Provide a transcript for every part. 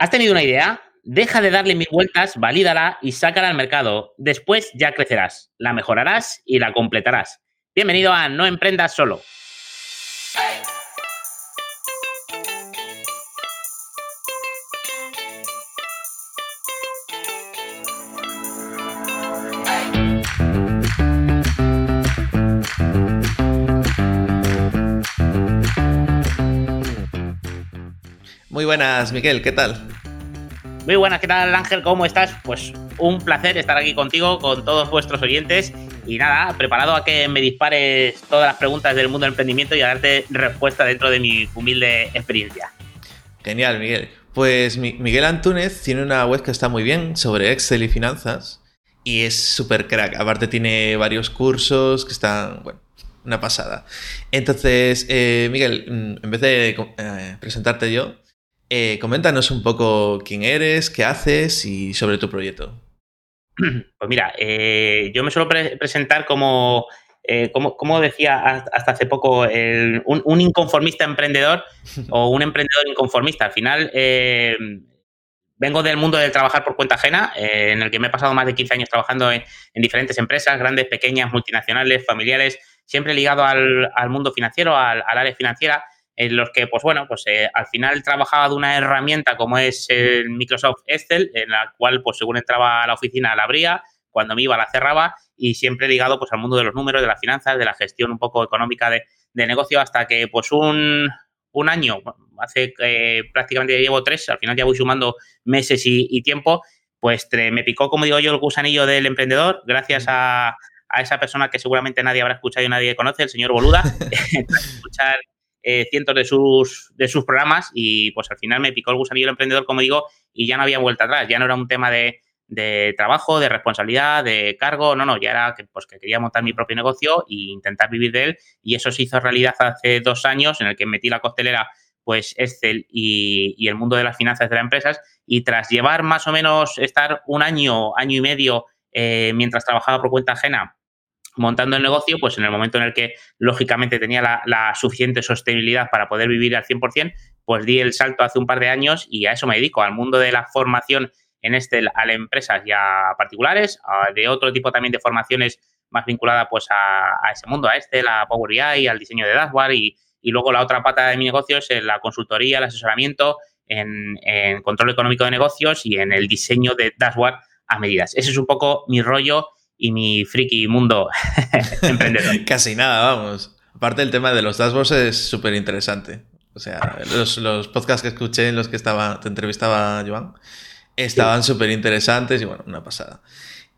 ¿Has tenido una idea? Deja de darle mil vueltas, valídala y sácala al mercado. Después ya crecerás, la mejorarás y la completarás. Bienvenido a No Emprendas Solo. Buenas, Miguel, ¿qué tal? Muy buenas, ¿qué tal Ángel? ¿Cómo estás? Pues un placer estar aquí contigo, con todos vuestros oyentes. Y nada, preparado a que me dispares todas las preguntas del mundo del emprendimiento y a darte respuesta dentro de mi humilde experiencia. Genial, Miguel. Pues Miguel Antúnez tiene una web que está muy bien sobre Excel y finanzas y es súper crack. Aparte tiene varios cursos que están, bueno, una pasada. Entonces, eh, Miguel, mm, en vez de eh, presentarte yo, eh, coméntanos un poco quién eres, qué haces y sobre tu proyecto. Pues mira, eh, yo me suelo presentar como, eh, como, decía hasta hace poco, un, inconformista emprendedor o un emprendedor inconformista. Al final, vengo del mundo de trabajar por cuenta ajena, en el que me he pasado más de 15 años trabajando en, diferentes empresas, grandes, pequeñas, multinacionales, familiares, siempre ligado al, mundo financiero, al área financiera en los que, pues bueno, pues eh, al final trabajaba de una herramienta como es el Microsoft Excel, en la cual, pues según entraba a la oficina la abría, cuando me iba la cerraba y siempre ligado pues al mundo de los números, de las finanzas, de la gestión un poco económica de, negocio, hasta que pues un, año, hace eh, prácticamente llevo tres, al final ya voy sumando meses y, tiempo, pues me picó, como digo yo, el gusanillo del emprendedor, gracias a, a esa persona que seguramente nadie habrá escuchado y nadie conoce, el señor Boluda, escuchar eh, cientos de sus, de sus programas y pues al final me picó el gusanillo el emprendedor, como digo, y ya no había vuelta atrás, ya no era un tema de, trabajo, de responsabilidad, de cargo, no, no, ya era que, pues, que quería montar mi propio negocio e intentar vivir de él. Y eso se hizo realidad hace dos años en el que metí la costelera pues Excel y, el mundo de las finanzas de las empresas. Y tras llevar más o menos estar un año, año y medio eh, mientras trabajaba por cuenta ajena montando el negocio, pues en el momento en el que lógicamente tenía la, suficiente sostenibilidad para poder vivir al 100%, pues di el salto hace un par de años y a eso me dedico, al mundo de la formación en este, a empresas y a particulares, de otro tipo también de formaciones más vinculada pues a, ese mundo, a este, la Power BI, al diseño de dashboard y, luego la otra pata de mi negocio es la consultoría, el asesoramiento en, en control económico de negocios y en el diseño de dashboard a medidas. Ese es un poco mi rollo y mi friki mundo emprendedor. Casi nada, vamos. Aparte el tema de los dashboards es súper interesante. O sea, los, podcasts que escuché en los que estaba, te entrevistaba Joan, estaban súper interesantes y bueno, una pasada.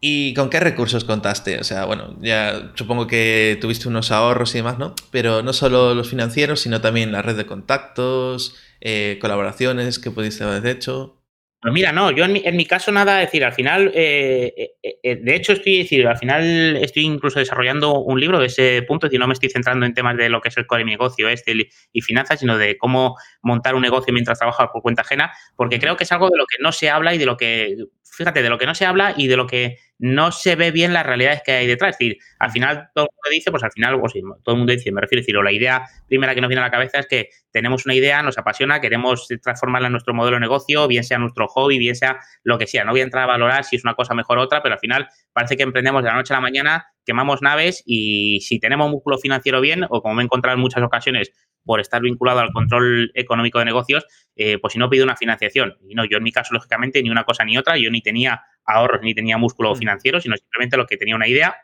¿Y con qué recursos contaste? O sea, bueno, ya supongo que tuviste unos ahorros y demás, ¿no? Pero no solo los financieros, sino también la red de contactos, eh, colaboraciones que pudiste haber hecho. Pues mira, no, yo en mi, en mi caso nada, decir, al final, eh, eh, eh, de hecho estoy, decir, al final estoy incluso desarrollando un libro de ese punto, es decir, no me estoy centrando en temas de lo que es el core de mi negocio este y finanzas, sino de cómo montar un negocio mientras trabajas por cuenta ajena, porque creo que es algo de lo que no se habla y de lo que, fíjate, de lo que no se habla y de lo que no se ve bien las realidades que hay detrás. Es decir, al final todo el mundo dice, pues al final, pues, todo el mundo dice, me refiero a decir, o la idea primera que nos viene a la cabeza es que tenemos una idea, nos apasiona, queremos transformarla en nuestro modelo de negocio, bien sea nuestro hobby, bien sea lo que sea. No voy a entrar a valorar si es una cosa mejor o otra, pero al final parece que emprendemos de la noche a la mañana, quemamos naves y si tenemos músculo financiero bien, o como me he encontrado en muchas ocasiones por estar vinculado al control económico de negocios, eh, pues si no pido una financiación. Y no, yo en mi caso, lógicamente, ni una cosa ni otra, yo ni tenía ahorros ni tenía músculo mm. financiero, sino simplemente lo que tenía una idea.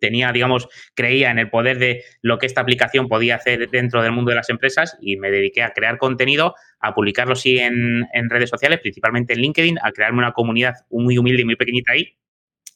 tenía, digamos, creía en el poder de lo que esta aplicación podía hacer dentro del mundo de las empresas y me dediqué a crear contenido, a publicarlo sí en, redes sociales, principalmente en LinkedIn, a crearme una comunidad muy humilde y muy pequeñita ahí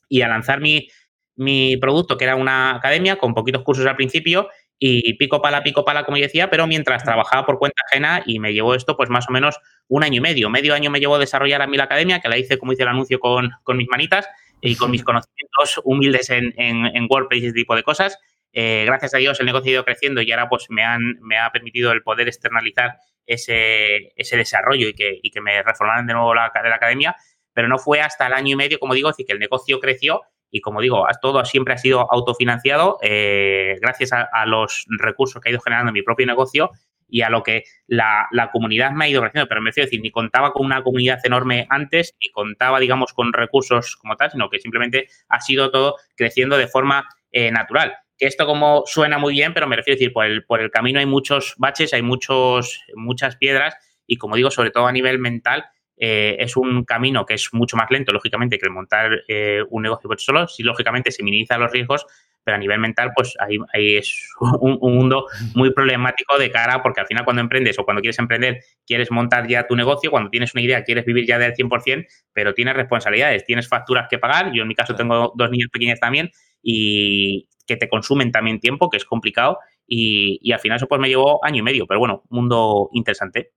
y a lanzar mi, mi producto, que era una academia con poquitos cursos al principio y pico pala, pico pala, como yo decía, pero mientras trabajaba por cuenta ajena y me llevó esto pues más o menos un año y medio. Medio año me llevó a desarrollar a mí la academia, que la hice, como hice el anuncio, con, mis manitas y con mis conocimientos humildes en, en, WordPress y ese tipo de cosas. Eh, gracias a Dios el negocio ha ido creciendo y ahora pues me, han, me ha permitido el poder externalizar ese, ese desarrollo y que, y que me reformaran de nuevo la, la academia, pero no fue hasta el año y medio, como digo, así que el negocio creció y como digo, todo siempre ha sido autofinanciado eh, gracias a, los recursos que ha ido generando mi propio negocio y a lo que la, comunidad me ha ido creciendo. Pero me refiero decir, ni contaba con una comunidad enorme antes, ni contaba, digamos, con recursos como tal, sino que simplemente ha sido todo creciendo de forma eh, natural. Que esto como suena muy bien, pero me refiero a decir, por el, por el camino hay muchos baches, hay muchos, muchas piedras y como digo, sobre todo a nivel mental, eh, es un camino que es mucho más lento, lógicamente, que el montar eh, un negocio por solo. Sí, lógicamente, se minimizan los riesgos, pero a nivel mental, pues ahí, es un, mundo muy problemático de cara, porque al final cuando emprendes o cuando quieres emprender, quieres montar ya tu negocio, cuando tienes una idea, quieres vivir ya del 100%, pero tienes responsabilidades, tienes facturas que pagar. Yo en mi caso tengo dos niños pequeños también y que te consumen también tiempo, que es complicado. Y, al final eso pues me llevó año y medio, pero bueno, mundo interesante.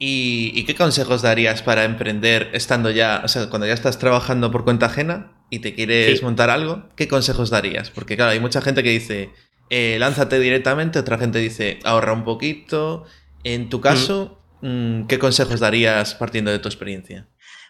¿Y, qué consejos darías para emprender estando ya, o sea, cuando ya estás trabajando por cuenta ajena y te quieres montar algo? ¿Qué consejos darías? Porque claro, hay mucha gente que dice, eh, lánzate directamente, otra gente dice, ahorra un poquito. En tu caso, mm, ¿qué consejos darías partiendo de tu experiencia?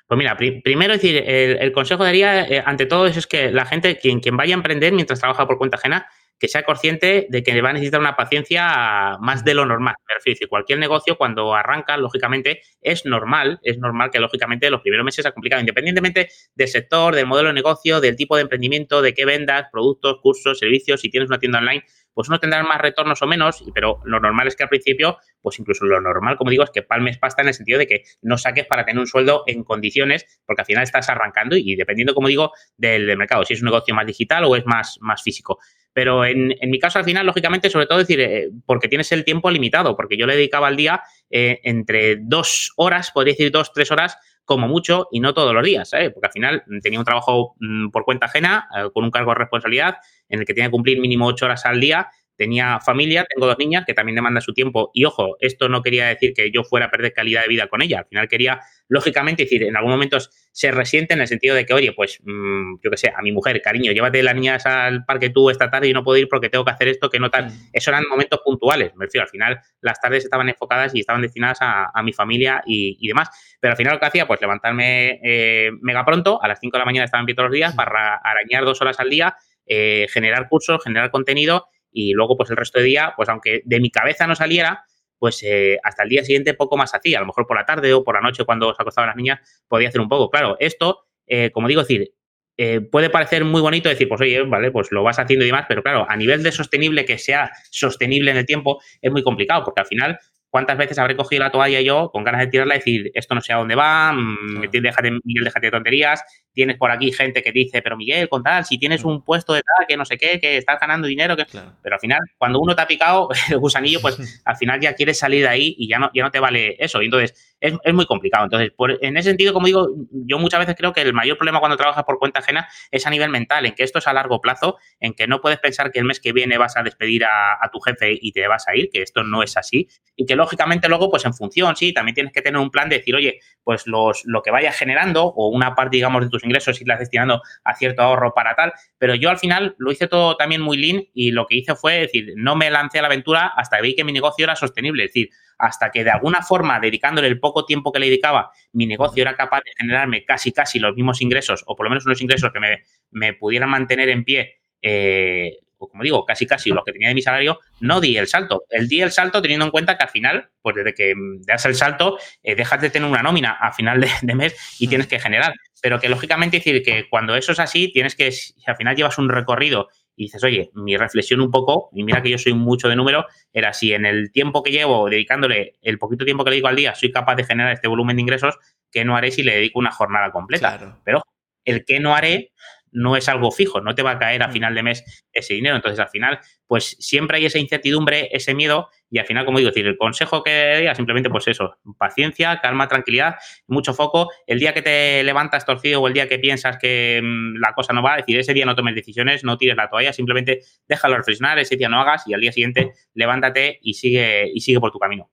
Pues mira, primero decir, el, consejo daría, eh, ante todo, es que la gente, quien, quien vaya a emprender mientras trabaja por cuenta ajena, que sea consciente de que va a necesitar una paciencia más de lo normal. Me refiero cualquier negocio cuando arranca, lógicamente, es normal, es normal que lógicamente los primeros meses sea complicado, independientemente del sector, del modelo de negocio, del tipo de emprendimiento, de qué vendas, productos, cursos, servicios, si tienes una tienda online, pues uno tendrá más retornos o menos, pero lo normal es que al principio, pues incluso lo normal, como digo, es que palmes pasta en el sentido de que no saques para tener un sueldo en condiciones, porque al final estás arrancando y, dependiendo, como digo, del, mercado, si es un negocio más digital o es más, más físico. Pero en, mi caso, al final, lógicamente, sobre todo decir, eh, porque tienes el tiempo limitado, porque yo le dedicaba al día eh, entre dos horas, podría decir dos, tres horas, como mucho, y no todos los días, ¿sabes? Porque al final tenía un trabajo mm, por cuenta ajena, eh, con un cargo de responsabilidad, en el que tenía que cumplir mínimo ocho horas al día tenía familia, tengo dos niñas que también demandan su tiempo. Y ojo, esto no quería decir que yo fuera a perder calidad de vida con ella, al final quería, lógicamente, decir, en algún momento se resiente en el sentido de que, oye, pues mm, yo qué sé, a mi mujer, cariño, llévate las niñas al parque tú esta tarde y no puedo ir porque tengo que hacer esto, que no tal. Eso eran momentos puntuales, me refiero, al final las tardes estaban enfocadas y estaban destinadas a, mi familia y, demás, pero al final lo que hacía, pues levantarme eh, mega pronto, a las 5 de la mañana estaba en pie todos los días para arañar dos horas al día, eh, generar cursos, generar contenido y luego pues el resto de día, pues aunque de mi cabeza no saliera, pues eh, hasta el día siguiente poco más hacía, a lo mejor por la tarde o por la noche cuando se acostaban las niñas podía hacer un poco. Claro, esto, eh, como digo, decir, eh, puede parecer muy bonito decir, pues oye, vale, pues lo vas haciendo y demás, pero claro, a nivel de sostenible, que sea sostenible en el tiempo, es muy complicado, porque al final ¿Cuántas veces habré cogido la toalla yo con ganas de tirarla y decir, esto no sé a dónde va, mm, déjate, Miguel, déjate de tonterías, tienes por aquí gente que dice, pero Miguel, con tal, si tienes un puesto de tal, que no sé qué, que estás ganando dinero, que... Pero al final, cuando uno te ha picado el gusanillo, pues al final ya quieres salir de ahí y ya no, ya no te vale eso. Y entonces es, es muy complicado. Entonces, en ese sentido, como digo, yo muchas veces creo que el mayor problema cuando trabajas por cuenta ajena es a nivel mental, en que esto es a largo plazo, en que no puedes pensar que el mes que viene vas a despedir a, tu jefe y te vas a ir, que esto no es así, y que lógicamente luego, pues en función, sí, también tienes que tener un plan de decir, oye, pues los, lo que vayas generando o una parte, digamos, de tus ingresos irlas destinando a cierto ahorro para tal, pero yo al final lo hice todo también muy lean y lo que hice fue decir, no me lancé a la aventura hasta que vi que mi negocio era sostenible, es decir, hasta que de alguna forma, dedicándole el poco tiempo que le dedicaba, mi negocio era capaz de generarme casi, casi los mismos ingresos, o por lo menos unos ingresos que me, me pudieran mantener en pie eh, pues como digo, casi casi lo que tenía de mi salario, no di el salto. El di el salto teniendo en cuenta que al final, pues desde que das el salto, eh, dejas de tener una nómina a final de, mes y tienes que generar. Pero que lógicamente decir que cuando eso es así, tienes que, si al final llevas un recorrido y dices, oye, mi reflexión un poco, y mira que yo soy mucho de número, era si en el tiempo que llevo dedicándole, el poquito tiempo que le dedico al día, soy capaz de generar este volumen de ingresos, ¿qué no haré si le dedico una jornada completa? Pero el que no haré no es algo fijo, no te va a caer a mm. final de mes ese dinero. Entonces, al final, pues siempre hay esa incertidumbre, ese miedo, y al final, como digo, decir, el consejo que diga simplemente, pues eso, paciencia, calma, tranquilidad, mucho foco. El día que te levantas torcido o el día que piensas que mm, la cosa no va, decir, ese día no tomes decisiones, no tires la toalla, simplemente déjalo reflexionar, ese día no hagas y al día siguiente levántate y sigue, y sigue por tu camino.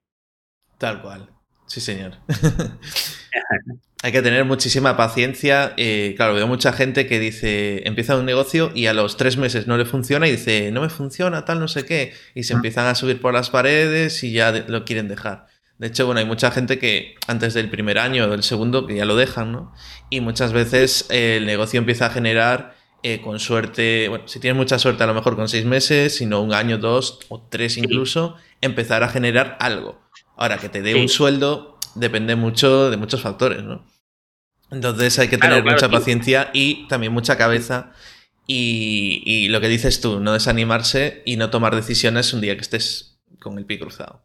Tal cual. Sí, señor. Hay que tener muchísima paciencia. Eh, claro, veo mucha gente que dice, empieza un negocio y a los tres meses no le funciona y dice, no me funciona, tal, no sé qué. Y se empiezan a subir por las paredes y ya lo quieren dejar. De hecho, bueno, hay mucha gente que antes del primer año o del segundo que ya lo dejan, ¿no? Y muchas veces el negocio empieza a generar eh, con suerte, bueno, si tienes mucha suerte a lo mejor con seis meses, sino un año, dos o tres incluso, empezar a generar algo. Ahora, que te dé un sueldo depende mucho de muchos factores, ¿no? Entonces hay que tener mucha paciencia y también mucha cabeza. Y, lo que dices tú, no desanimarse y no tomar decisiones un día que estés con el pie cruzado.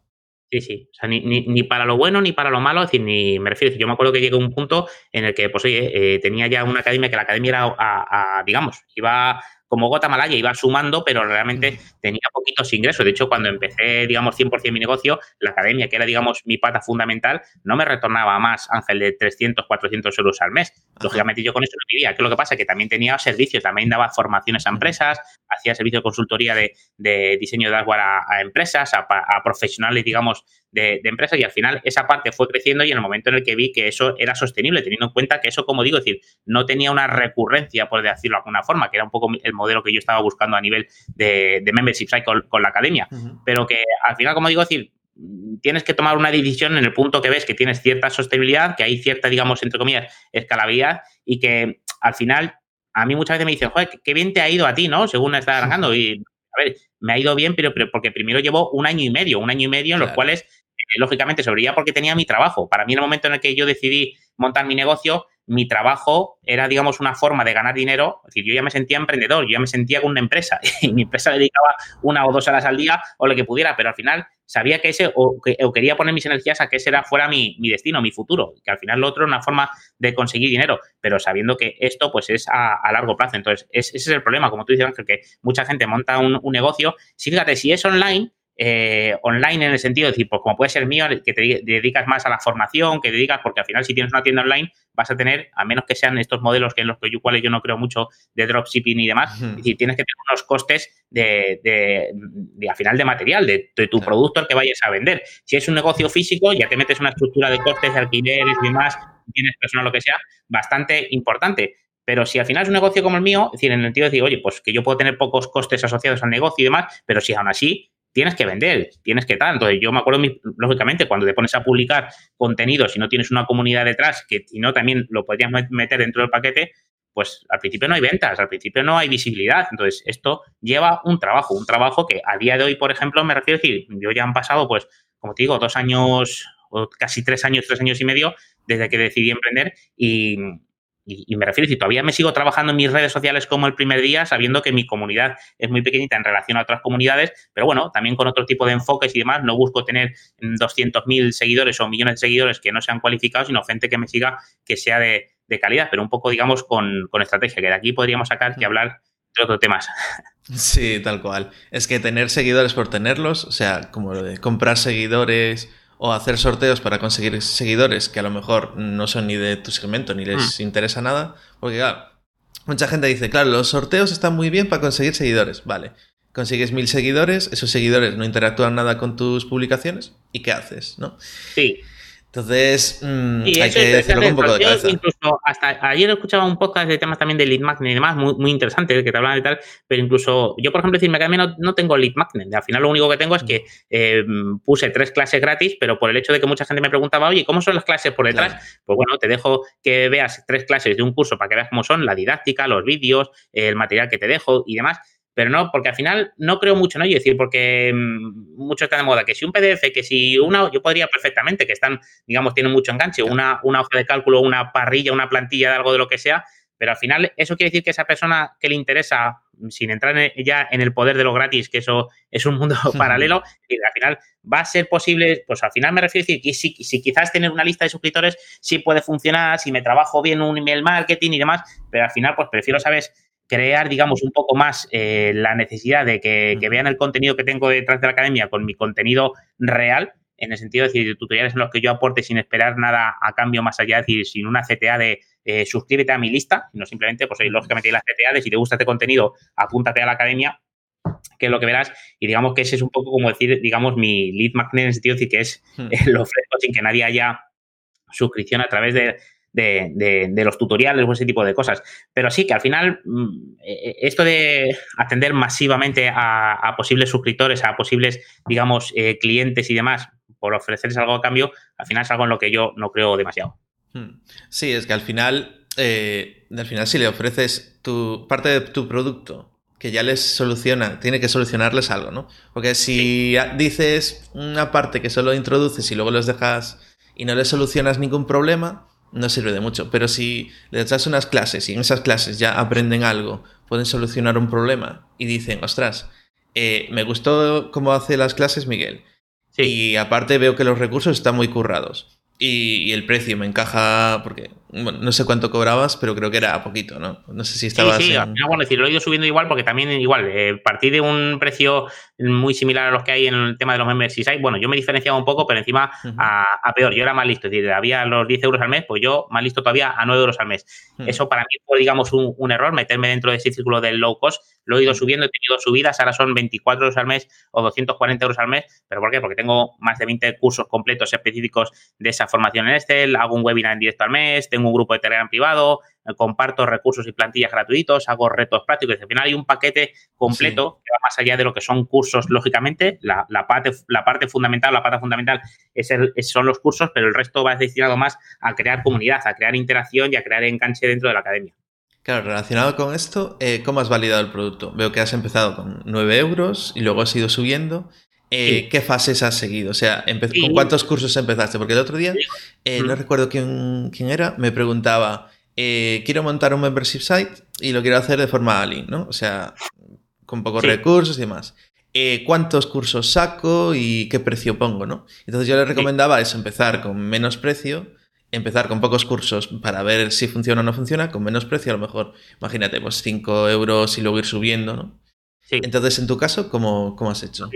Sí, sí. O sea, ni, ni, para lo bueno ni para lo malo. Es decir, ni me refiero. Yo me acuerdo que llegué a un punto en el que, pues oye, eh, tenía ya una academia que la academia era, a digamos, iba como gota malaya iba sumando, pero realmente tenía poquitos ingresos. De hecho, cuando empecé, digamos, 100% mi negocio, la academia, que era, digamos, mi pata fundamental, no me retornaba más, Ángel, de 300, 400 euros al mes. Lógicamente yo con eso no vivía. ¿Qué es lo que pasa? Que también tenía servicios, también daba formaciones a empresas, hacía servicio de consultoría de, diseño de hardware a, empresas, a, profesionales, digamos, de, empresas y al final esa parte fue creciendo y en el momento en el que vi que eso era sostenible, teniendo en cuenta que eso, como digo, es decir, no tenía una recurrencia, por decirlo de alguna forma, que era un poco el modelo que yo estaba buscando a nivel de, membership cycle con la academia, pero que al final, como digo, es decir, tienes que tomar una decisión en el punto que ves que tienes cierta sostenibilidad, que hay cierta, digamos, entre comillas, escalabilidad y que al final a mí muchas veces me dicen, joder, qué bien te ha ido a ti, ¿no? Según estás arrancando. Y, a ver, me ha ido bien, pero, porque primero llevo un año y medio, un año y medio en los cuales, lógicamente, sobreía porque tenía mi trabajo. Para mí, en el momento en el que yo decidí montar mi negocio, mi trabajo era, digamos, una forma de ganar dinero. Es decir, yo ya me sentía emprendedor, yo ya me sentía con una empresa y mi empresa dedicaba una o dos horas al día o lo que pudiera, pero al final sabía que ese, o, quería poner mis energías a que ese era, fuera mi, destino, mi futuro, que al final lo otro es una forma de conseguir dinero, pero sabiendo que esto pues es a, largo plazo. Entonces, ese es el problema, como tú dices, Ángel, que mucha gente monta un, un negocio. Sí, fíjate, si es online, eh, online en el sentido de decir, pues como puede ser mío, que te dedicas más a la formación, que dedicas, porque al final si tienes una tienda online vas a tener, a menos que sean estos modelos que en los que yo, cuales yo no creo mucho de dropshipping y demás, es decir, tienes que tener unos costes de, de, al final de material, de, tu producto al que vayas a vender. Si es un negocio físico, ya te metes una estructura de costes de alquileres y demás, tienes personal, lo que sea, bastante importante. Pero si al final es un negocio como el mío, es decir, en el sentido de decir, oye, pues que yo puedo tener pocos costes asociados al negocio y demás, pero si aún así tienes que vender, tienes que tal. Entonces, yo me acuerdo, lógicamente, cuando te pones a publicar contenido, si no tienes una comunidad detrás, que si no también lo podrías meter dentro del paquete, pues al principio no hay ventas, al principio no hay visibilidad. Entonces, esto lleva un trabajo, un trabajo que a día de hoy, por ejemplo, me refiero a decir, yo ya han pasado, pues, como te digo, dos años o casi tres años, tres años y medio desde que decidí emprender y, y, me refiero, si todavía me sigo trabajando en mis redes sociales como el primer día, sabiendo que mi comunidad es muy pequeñita en relación a otras comunidades, pero bueno, también con otro tipo de enfoques y demás, no busco tener 200.000 seguidores o millones de seguidores que no sean cualificados, sino gente que me siga que sea de, calidad, pero un poco, digamos, con, con, estrategia, que de aquí podríamos sacar y hablar de otros temas. Sí, tal cual. Es que tener seguidores por tenerlos, o sea, como lo de comprar seguidores o hacer sorteos para conseguir seguidores que a lo mejor no son ni de tu segmento ni les hmm. interesa nada. Porque, claro, mucha gente dice, claro, los sorteos están muy bien para conseguir seguidores. Vale, consigues mil seguidores, esos seguidores no interactúan nada con tus publicaciones. ¿Y qué haces? ¿No? Sí. Entonces, mm, hay que decirlo con un poco de cabeza. Incluso hasta ayer escuchaba un podcast de temas también de lead magnet y demás, muy, muy interesante, que te hablan de tal, pero incluso yo, por ejemplo, decirme que a mí no, no tengo lead magnet. Al final lo único que tengo es que eh, puse tres clases gratis, pero por el hecho de que mucha gente me preguntaba, oye, ¿cómo son las clases por detrás? Pues bueno, te dejo que veas tres clases de un curso para que veas cómo son, la didáctica, los vídeos, el material que te dejo y demás pero no, porque al final no creo mucho en ello, es decir, porque mm, mucho está de moda, que si un PDF, que si una, yo podría perfectamente, que están, digamos, tienen mucho enganche, una, una hoja de cálculo, una parrilla, una plantilla de algo de lo que sea, pero al final eso quiere decir que esa persona que le interesa, sin entrar ya en el poder de lo gratis, que eso es un mundo paralelo, y al final va a ser posible, pues al final me refiero a decir que si, si, quizás tener una lista de suscriptores sí puede funcionar, si me trabajo bien un email marketing y demás, pero al final pues prefiero, ¿sabes? Crear, digamos, un poco más eh, la necesidad de que, vean el contenido que tengo detrás de la academia con mi contenido real, en el sentido de decir, tutoriales en los que yo aporte sin esperar nada a cambio más allá, es decir, sin una CTA de eh, suscríbete a mi lista, sino simplemente, pues lógicamente hay la CTA de si te gusta este contenido, apúntate a la academia, que es lo que verás, y digamos que ese es un poco como decir, digamos, mi lead magnet en el sentido de decir que es hmm. lo ofrezco sin que nadie haya suscripción a través de, de, los tutoriales o ese tipo de cosas. Pero sí que al final mm, e, e, esto de atender masivamente a, posibles suscriptores, a posibles, digamos, eh, clientes y demás, por ofrecerles algo a cambio, al final es algo en lo que yo no creo demasiado. Hmm. Sí, es que al final eh, al final si le ofreces tu parte de tu producto que ya les soluciona, tiene que solucionarles algo, ¿no? Porque si dices una parte que solo introduces y luego los dejas y no les solucionas ningún problema, no sirve de mucho. Pero si les das unas clases y en esas clases ya aprenden algo, pueden solucionar un problema y dicen, ostras, eh, me gustó cómo hace las clases Miguel. Y aparte veo que los recursos están muy currados. Y, el precio me encaja, porque no sé cuánto cobrabas, pero creo que era poquito, ¿no? No sé si estaba Sí, sí, bueno, decir, lo he ido subiendo igual porque también igual, eh, partí de un precio muy similar a los que hay en el tema de los memberships. Bueno, yo me diferenciaba un poco, pero encima a, peor, yo era más listo, es decir, había los 10 euros al mes, pues yo más listo todavía a 9 euros al mes. Eso para mí fue, digamos, un, un, error, meterme dentro de ese círculo del low cost. Lo he ido subiendo, he tenido subidas, ahora son 24 euros al mes o 240 euros al mes. ¿Pero por qué? Porque tengo más de 20 cursos completos específicos de esa formación en Excel, hago un webinar en directo al mes, tengo un grupo de Telegram privado, eh, comparto recursos y plantillas gratuitos, hago retos prácticos. Al final hay un paquete completo que va más allá de lo que son cursos, lógicamente. La, parte, la parte fundamental, la pata fundamental es el, son los cursos, pero el resto va destinado más a crear comunidad, a crear interacción y a crear enganche dentro de la academia. Claro, relacionado con esto, eh, ¿cómo has validado el producto? Veo que has empezado con 9 euros y luego has ido subiendo. Eh, ¿Qué fases has seguido? O sea, ¿con cuántos cursos empezaste? Porque el otro día, eh, no recuerdo quién, quién, era, me preguntaba, eh, quiero montar un membership site y lo quiero hacer de forma lean, ¿no? O sea, con pocos recursos y demás. ¿Cuántos cursos saco y qué precio pongo, no? Entonces yo le recomendaba eso, empezar con menos precio, empezar con pocos cursos para ver si funciona o no funciona, con menos precio a lo mejor, imagínate, pues 5 euros y luego ir subiendo, ¿no? Sí. Entonces, en tu caso, ¿cómo, cómo has hecho?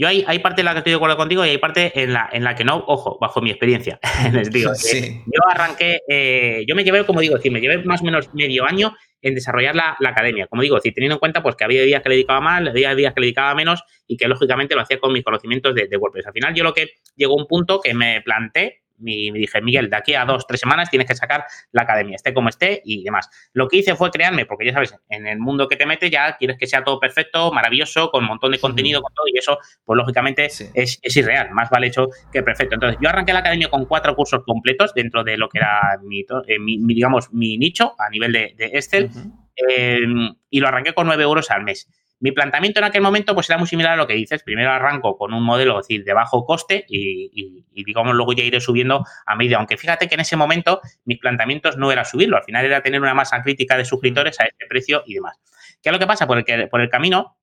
Yo hay, hay parte en la que estoy de acuerdo contigo y hay parte en la, en la que no, ojo, bajo mi experiencia. Les digo, eh, yo arranqué, eh, yo me llevé, como digo, decir, me llevé más o menos medio año en desarrollar la, academia. Como digo, decir, teniendo en cuenta pues que había días que le dedicaba más, había días que le dedicaba menos y que lógicamente lo hacía con mis conocimientos de, de WordPress. Al final yo lo que llegó a un punto que me planté me dije, Miguel, de aquí a dos, tres semanas tienes que sacar la academia, esté como esté y demás. Lo que hice fue crearme, porque ya sabes, en el mundo que te metes ya quieres que sea todo perfecto, maravilloso, con un montón de contenido, con todo, y eso, pues lógicamente es, irreal, más vale hecho que perfecto. Entonces, yo arranqué la academia con cuatro cursos completos dentro de lo que era mi, eh, digamos, mi nicho a nivel de, Excel, eh, y lo arranqué con nueve euros al mes. Mi planteamiento en aquel momento pues era muy similar a lo que dices. Primero arranco con un modelo, decir, de bajo coste y, digamos luego ya iré subiendo a medida. Aunque fíjate que en ese momento mis planteamientos no era subirlo, al final era tener una masa crítica de suscriptores a ese precio y demás. ¿Qué es lo que pasa? Por el, por el camino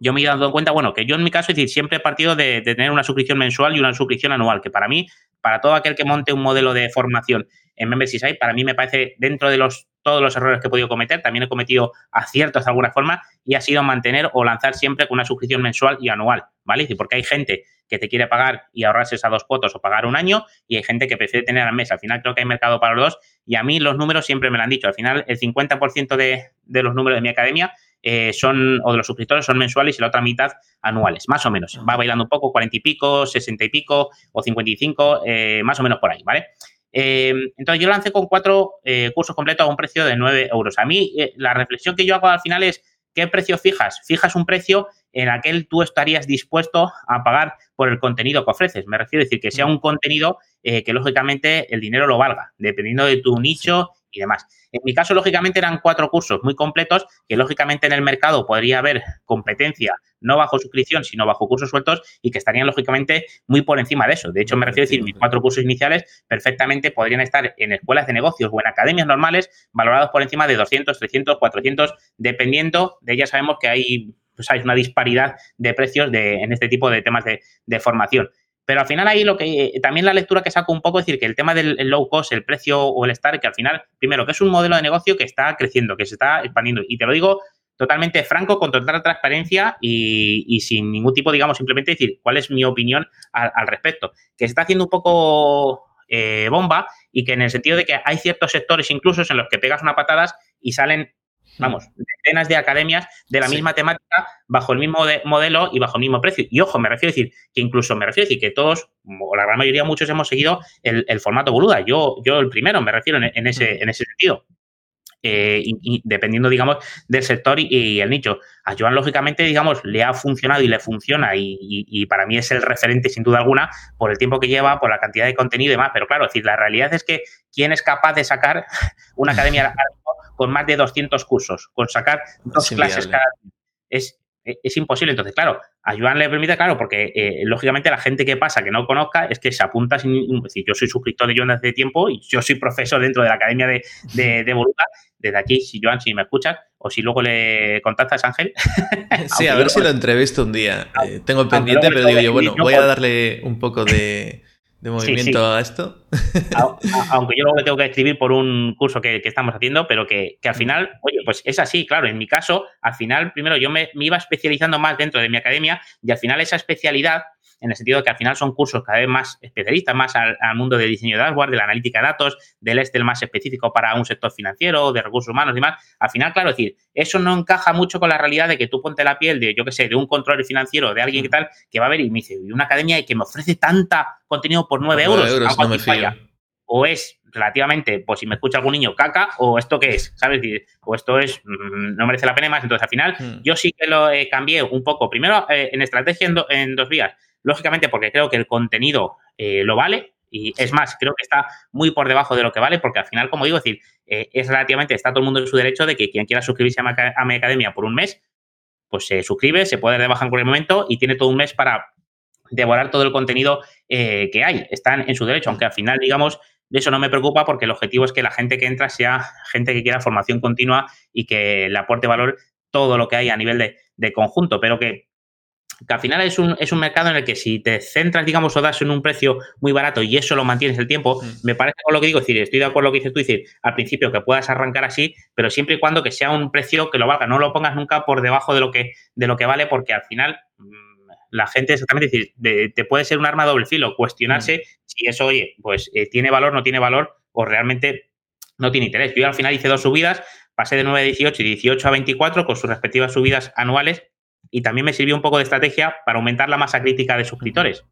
yo me he dado cuenta, bueno, que yo en mi caso, es decir, siempre he partido de, tener una suscripción mensual y una suscripción anual, que para mí, para todo aquel que monte un modelo de formación en Site, para mí me parece dentro de los todos los errores que he podido cometer, también he cometido aciertos de alguna forma y ha sido mantener o lanzar siempre con una suscripción mensual y anual, ¿vale? Porque hay gente que te quiere pagar y ahorrarse esas dos cuotas o pagar un año y hay gente que prefiere tener al mes. Al final creo que hay mercado para los dos y a mí los números siempre me lo han dicho. Al final el 50% de, de los números de mi academia eh, son, o de los suscriptores son mensuales y la otra mitad anuales, más o menos. Va bailando un poco, 40 y pico, 60 y pico o 55, eh, más o menos por ahí, ¿vale? Eh, entonces yo lancé con cuatro eh, cursos completos a un precio de 9 euros. A mí eh, la reflexión que yo hago al final es, ¿qué precio fijas? Fijas un precio en aquel tú estarías dispuesto a pagar por el contenido que ofreces. Me refiero a decir que sea un contenido que lógicamente el dinero lo valga, dependiendo de tu nicho y demás. En mi caso, lógicamente, eran cuatro cursos muy completos que, lógicamente, en el mercado podría haber competencia no bajo suscripción, sino bajo cursos sueltos y que estarían, lógicamente, muy por encima de eso. De hecho, me refiero a decir, mis cuatro cursos iniciales perfectamente podrían estar en escuelas de negocios o en academias normales valorados por encima de 200, 300, 400, dependiendo de ellas sabemos que hay pues hay una disparidad de precios de, en este tipo de temas de, de formación. Pero al final ahí lo que también la lectura que saco un poco es decir que el tema del low cost, el precio o el estar, que al final, primero, que es un modelo de negocio que está creciendo, que se está expandiendo. Y te lo digo totalmente franco, con total transparencia y, sin ningún tipo, digamos, simplemente decir cuál es mi opinión al, respecto. Que se está haciendo un poco eh, bomba y que en el sentido de que hay ciertos sectores incluso en los que pegas una patadas y salen vamos, decenas de academias de la misma temática bajo el mismo modelo y bajo el mismo precio. Y ojo, me refiero a decir que incluso me refiero a decir que todos, o la gran mayoría, muchos hemos seguido el, formato boluda. Yo, yo el primero, me refiero en, ese, en ese sentido. Eh, y, dependiendo, digamos, del sector y, el nicho. A Joan, lógicamente, digamos, le ha funcionado y le funciona y, para mí es el referente, sin duda alguna, por el tiempo que lleva, por la cantidad de contenido y demás. Pero claro, es decir, la realidad es que ¿quién es capaz de sacar una academia con más de 200 cursos, con sacar dos clases cada día? Es, es imposible. Entonces, claro, a Joan le permite, claro, porque eh, lógicamente la gente que pasa que no conozca es que se apunta sin. Es decir, yo soy suscriptor de Joan desde hace tiempo y yo soy profesor dentro de la Academia de, de, de Desde aquí, si Joan, si me escuchas, o si luego le contactas, Ángel. sí, a ver si lo entrevisto un día. Eh, tengo pendiente, pero digo yo, bueno, voy a darle un poco de de movimiento a esto. aunque yo luego tengo que escribir por un curso que, estamos haciendo, pero que, al final, oye, pues es así, claro, en mi caso, al final, primero yo me, me iba especializando más dentro de mi academia y al final esa especialidad en el sentido de que al final son cursos cada vez más especialistas, más al, mundo del diseño de dashboard, de la analítica de datos, del Excel más específico para un sector financiero, de recursos humanos y demás. Al final, claro, es decir, eso no encaja mucho con la realidad de que tú ponte la piel de, yo qué sé, de un control financiero, de alguien que tal, que va a ver y me dice, y una academia que me ofrece tanta contenido por 9 euros, no me o es relativamente, pues si me escucha algún niño, caca, o esto qué es, ¿sabes? O esto es, mm, no merece la pena más. Entonces, al final, yo sí que lo eh, cambié un poco. Primero, eh, en estrategia en, dos vías lógicamente porque creo que el contenido eh, lo vale. Y es más, creo que está muy por debajo de lo que vale, porque al final, como digo, es decir, eh, es relativamente, está todo el mundo en su derecho de que quien quiera suscribirse a, mi academia por un mes, pues se suscribe, se puede dar de baja en cualquier momento y tiene todo un mes para devorar todo el contenido eh, que hay. Están en su derecho, aunque al final, digamos, de eso no me preocupa porque el objetivo es que la gente que entra sea gente que quiera formación continua y que le aporte valor todo lo que hay a nivel de, de conjunto, pero que que al final es un, es un mercado en el que si te centras, digamos, o das en un precio muy barato y eso lo mantienes el tiempo, mm. me parece con lo que digo, es decir, estoy de acuerdo con lo que dices tú, decir, al principio que puedas arrancar así, pero siempre y cuando que sea un precio que lo valga, no lo pongas nunca por debajo de lo que, de lo que vale, porque al final mm, la gente exactamente, es decir, te puede ser un arma doble filo, cuestionarse mm. si eso, oye, pues eh, tiene valor, no tiene valor, o realmente no tiene interés. Yo al final hice dos subidas, pasé de 9 a 18 y 18 a 24 con sus respectivas subidas anuales y también me sirvió un poco de estrategia para aumentar la masa crítica de suscriptores.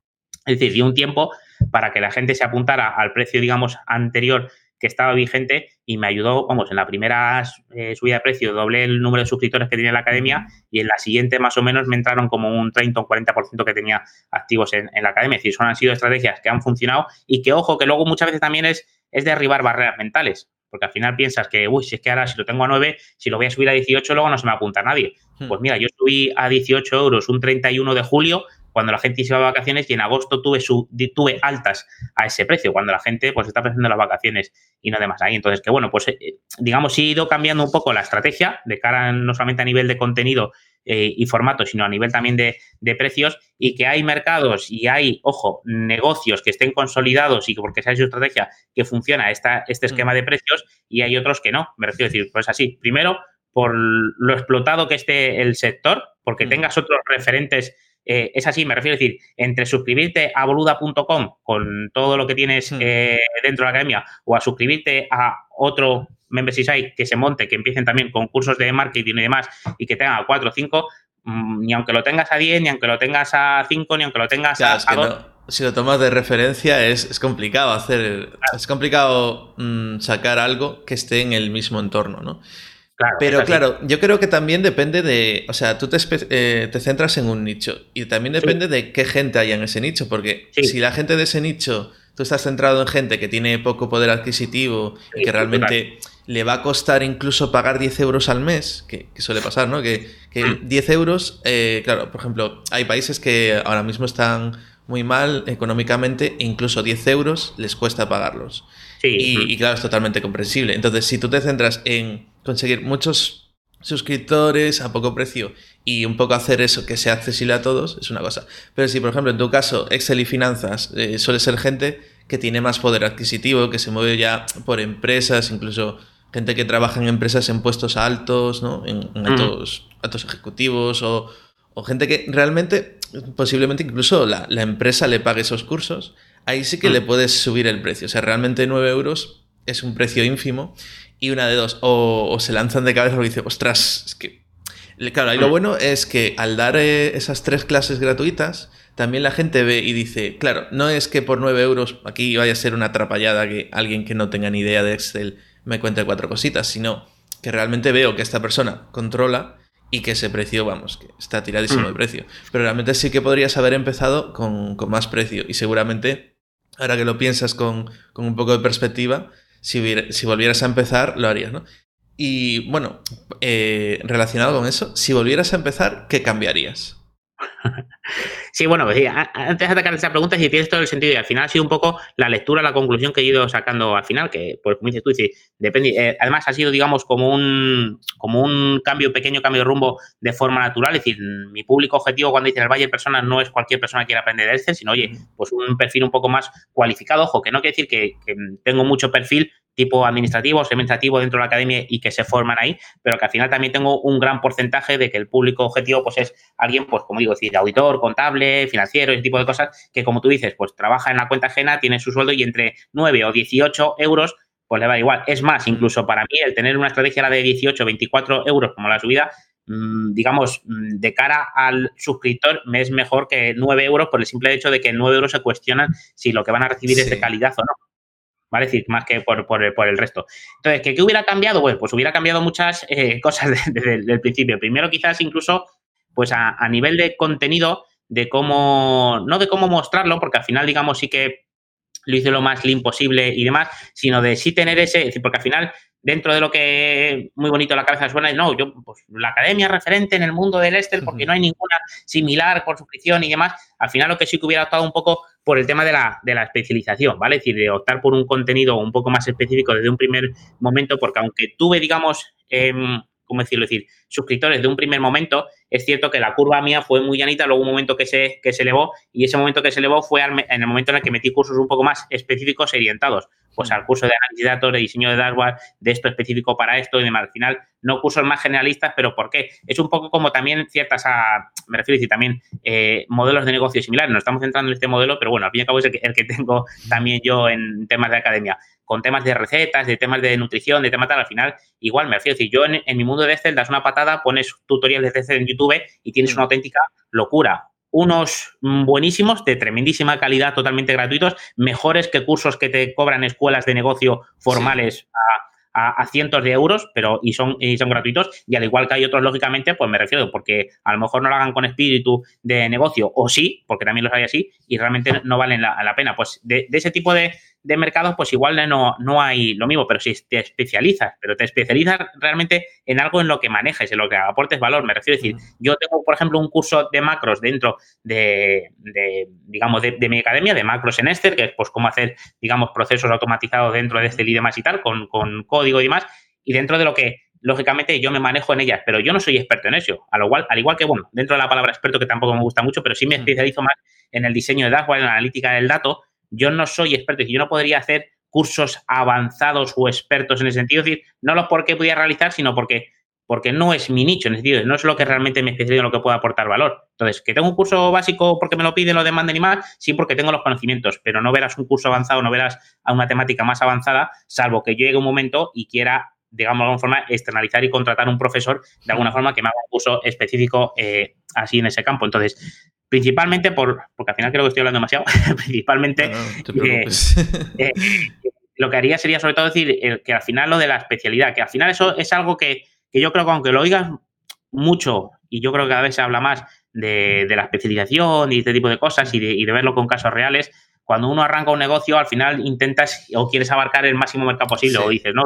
Es decir, dio un tiempo para que la gente se apuntara al precio, digamos, anterior que estaba vigente y me ayudó, vamos, en la primera eh, subida de precio doblé el número de suscriptores que tenía la academia y en la siguiente más o menos me entraron como un 30 o 40% que tenía activos en, la academia. Es decir, son han sido estrategias que han funcionado y que, ojo, que luego muchas veces también es, es derribar barreras mentales porque al final piensas que, uy, si es que ahora si lo tengo a 9, si lo voy a subir a 18, luego no se me apunta nadie. Pues mira, yo subí a 18 euros un 31 de julio, cuando la gente se iba a vacaciones y en agosto tuve, su, tuve altas a ese precio, cuando la gente pues está pensando en las vacaciones y no demás ahí. Entonces, que bueno, pues eh, digamos, he ido cambiando un poco la estrategia de cara no solamente a nivel de contenido, eh, y formato, sino a nivel también de, precios y que hay mercados y hay, ojo, negocios que estén consolidados y que porque sea su estrategia que funciona esta, este esquema mm. de precios y hay otros que no. Me refiero a decir, pues así, primero, por lo explotado que esté el sector, porque mm. tengas otros referentes eh, es así, me refiero a decir, entre suscribirte a boluda.com con todo lo que tienes mm. eh, dentro de la academia o a suscribirte a otro membership site que se monte, que empiecen también con cursos de marketing y demás y que tengan 4 o 5, mm, ni aunque lo tengas a 10, ni aunque lo tengas a 5, ni aunque lo tengas a, si lo tomas de referencia es, complicado hacer, es complicado mm, sacar algo que esté en el mismo entorno, ¿no? Pero claro, yo creo que también depende de, o sea, tú te, eh, te centras en un nicho y también depende de qué gente haya en ese nicho, porque si la gente de ese nicho, tú estás centrado en gente que tiene poco poder adquisitivo y que realmente le va a costar incluso pagar 10 euros al mes, que, suele pasar, ¿no? Que, que 10 mm. euros, eh, claro, por ejemplo, hay países que ahora mismo están muy mal económicamente e incluso 10 euros les cuesta pagarlos. Y, claro, es totalmente comprensible. Entonces, si tú te centras en conseguir muchos suscriptores a poco precio y un poco hacer eso que sea accesible a todos, es una cosa. Pero si, por ejemplo, en tu caso, Excel y finanzas eh, suele ser gente que tiene más poder adquisitivo, que se mueve ya por empresas, incluso gente que trabaja en empresas en puestos altos, ¿no? En, altos, ejecutivos o, gente que realmente, posiblemente incluso la, empresa le pague esos cursos, ahí sí que le puedes subir el precio. O sea, realmente 9 euros es un precio ínfimo y una de dos, o, se lanzan de cabeza y dicen, ostras, es que... Claro, y lo bueno es que al dar eh, esas tres clases gratuitas, también la gente ve y dice, claro, no es que por 9 euros aquí vaya a ser una atrapallada que alguien que no tenga ni idea de Excel me cuente cuatro cositas, sino que realmente veo que esta persona controla y que ese precio, vamos, que está tiradísimo de mm. precio. Pero realmente sí que podrías haber empezado con, más precio y seguramente, ahora que lo piensas con, un poco de perspectiva, si, si volvieras a empezar, lo harías, ¿no? Y bueno, eh, relacionado con eso, si volvieras a empezar, ¿qué cambiarías? Sí, bueno, pues antes de atacar esa pregunta, si tienes todo el sentido, y al final ha sido un poco la lectura, la conclusión que he ido sacando al final, que, pues como dices tú, depende, eh, además ha sido, digamos, como un, como un cambio, pequeño cambio de rumbo de forma natural, es decir, mi público objetivo cuando dice el Valle Personas no es cualquier persona que quiera aprender de Excel, sino, oye, pues un perfil un poco más cualificado, ojo, que no quiere decir que tengo mucho perfil tipo administrativo, administrativo dentro de la academia y que se forman ahí, pero que al final también tengo un gran porcentaje de que el público objetivo pues es alguien, pues como digo, decir, auditor, contable, financiero, ese tipo de cosas, que como tú dices, pues trabaja en la cuenta ajena, tiene su sueldo y entre 9 o 18 euros pues le va igual. Es más, incluso para mí el tener una estrategia la de 18 24 euros como la subida, mm, digamos, mm, de cara al suscriptor me es mejor que 9 euros por el simple hecho de que 9 euros se cuestionan si lo que van a recibir es de calidad o no. ¿vale? Es decir, más que por, el, resto. Entonces, ¿qué, hubiera cambiado? Pues, pues hubiera cambiado muchas eh, cosas desde, el principio. Primero, quizás incluso, pues a, a, nivel de contenido, de cómo, no de cómo mostrarlo, porque al final, digamos, sí que lo hice lo más lean posible y demás, sino de sí tener ese, porque al final dentro de lo que muy bonito la cabeza suena es, no, yo, pues la academia referente en el mundo del Estel, porque no hay ninguna similar por suscripción y demás, al final lo que sí que hubiera optado un poco por el tema de la, de la especialización, ¿vale? Es decir, de optar por un contenido un poco más específico desde un primer momento, porque aunque tuve, digamos, eh, ¿cómo decirlo? Decir, suscriptores de un primer momento, es cierto que la curva mía fue muy llanita, luego un momento que se, que se elevó, y ese momento que se elevó fue en el momento en el que metí cursos un poco más específicos e orientados pues al curso de análisis de datos, de diseño de dashboard, de esto específico para esto y demás. Al final, no cursos más generalistas, pero ¿por qué? Es un poco como también ciertas, a, me refiero a decir, también eh, modelos de negocio similares. Nos estamos centrando en este modelo, pero bueno, al fin y al cabo es el que, tengo también yo en temas de academia. Con temas de recetas, de temas de nutrición, de temas tal, al final, igual me refiero a decir, yo en, en mi mundo de Excel das una patada, pones tutoriales de Excel en YouTube y tienes una auténtica locura unos buenísimos, de tremendísima calidad, totalmente gratuitos, mejores que cursos que te cobran escuelas de negocio formales a, cientos de euros, pero y son, y son gratuitos. Y al igual que hay otros, lógicamente, pues me refiero, porque a lo mejor no lo hagan con espíritu de negocio, o sí, porque también los hay así, y realmente no valen la, pena. Pues de ese tipo de, de mercados, pues igual no, no hay lo mismo, pero si te especializas, pero te especializas realmente en algo en lo que manejes, en lo que aportes valor. Me refiero a decir, yo tengo, por ejemplo, un curso de macros dentro de, digamos, de, mi academia, de macros en Esther, que es pues cómo hacer, digamos, procesos automatizados dentro de este y demás y tal, con, con código y demás, y dentro de lo que lógicamente yo me manejo en ellas, pero yo no soy experto en eso. Al igual, al igual que, bueno, dentro de la palabra experto, que tampoco me gusta mucho, pero sí me especializo más en el diseño de dashboard, en la analítica del dato, yo no soy experto, yo no podría hacer cursos avanzados o expertos en ese sentido, es decir, no los porque pudiera realizar, sino porque, porque no es mi nicho, en ese sentido, no es lo que realmente me especializo en lo que pueda aportar valor. Entonces, que tengo un curso básico porque me lo piden, lo demanden y más, sí porque tengo los conocimientos, pero no verás un curso avanzado, no verás a una temática más avanzada, salvo que llegue un momento y quiera digamos, de alguna forma, externalizar y contratar un profesor de alguna forma que me haga un curso específico eh, así en ese campo. Entonces, principalmente por, porque al final creo que estoy hablando demasiado, principalmente eh, eh, lo que haría sería sobre todo decir que al final lo de la especialidad, que al final eso es algo que, yo creo que aunque lo oigas mucho y yo creo que cada vez se habla más de, la especialización y este tipo de cosas y de, verlo con casos reales, cuando uno arranca un negocio, al final intentas o quieres abarcar el máximo mercado posible o dices, no,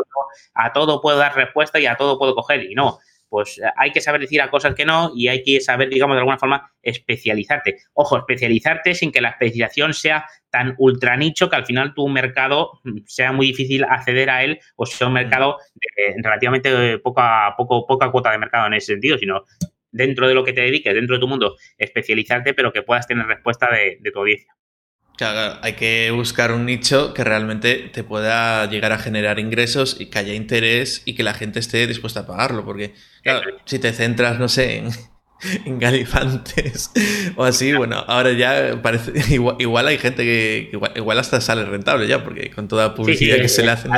a todo puedo dar respuesta y a todo puedo coger. Y no, pues eh, hay que saber decir a cosas que no y hay que saber, digamos, de alguna forma especializarte. Ojo, especializarte sin que la especialización sea tan ultra nicho que al final tu mercado mm, sea muy difícil acceder a él o sea un mm. mercado relativamente poca, poco, poca cuota de mercado en ese sentido, sino dentro de lo que te dediques, dentro de tu mundo, especializarte, pero que puedas tener respuesta de, de tu audiencia. Claro, hay que buscar un nicho que realmente te pueda llegar a generar ingresos y que haya interés y que la gente esté dispuesta a pagarlo. Porque, claro, si te centras, no sé, en, en galifantes o así, bueno, ahora ya parece. Igual, hay gente que, igual, hasta sale rentable ya, porque con toda publicidad que se le hace.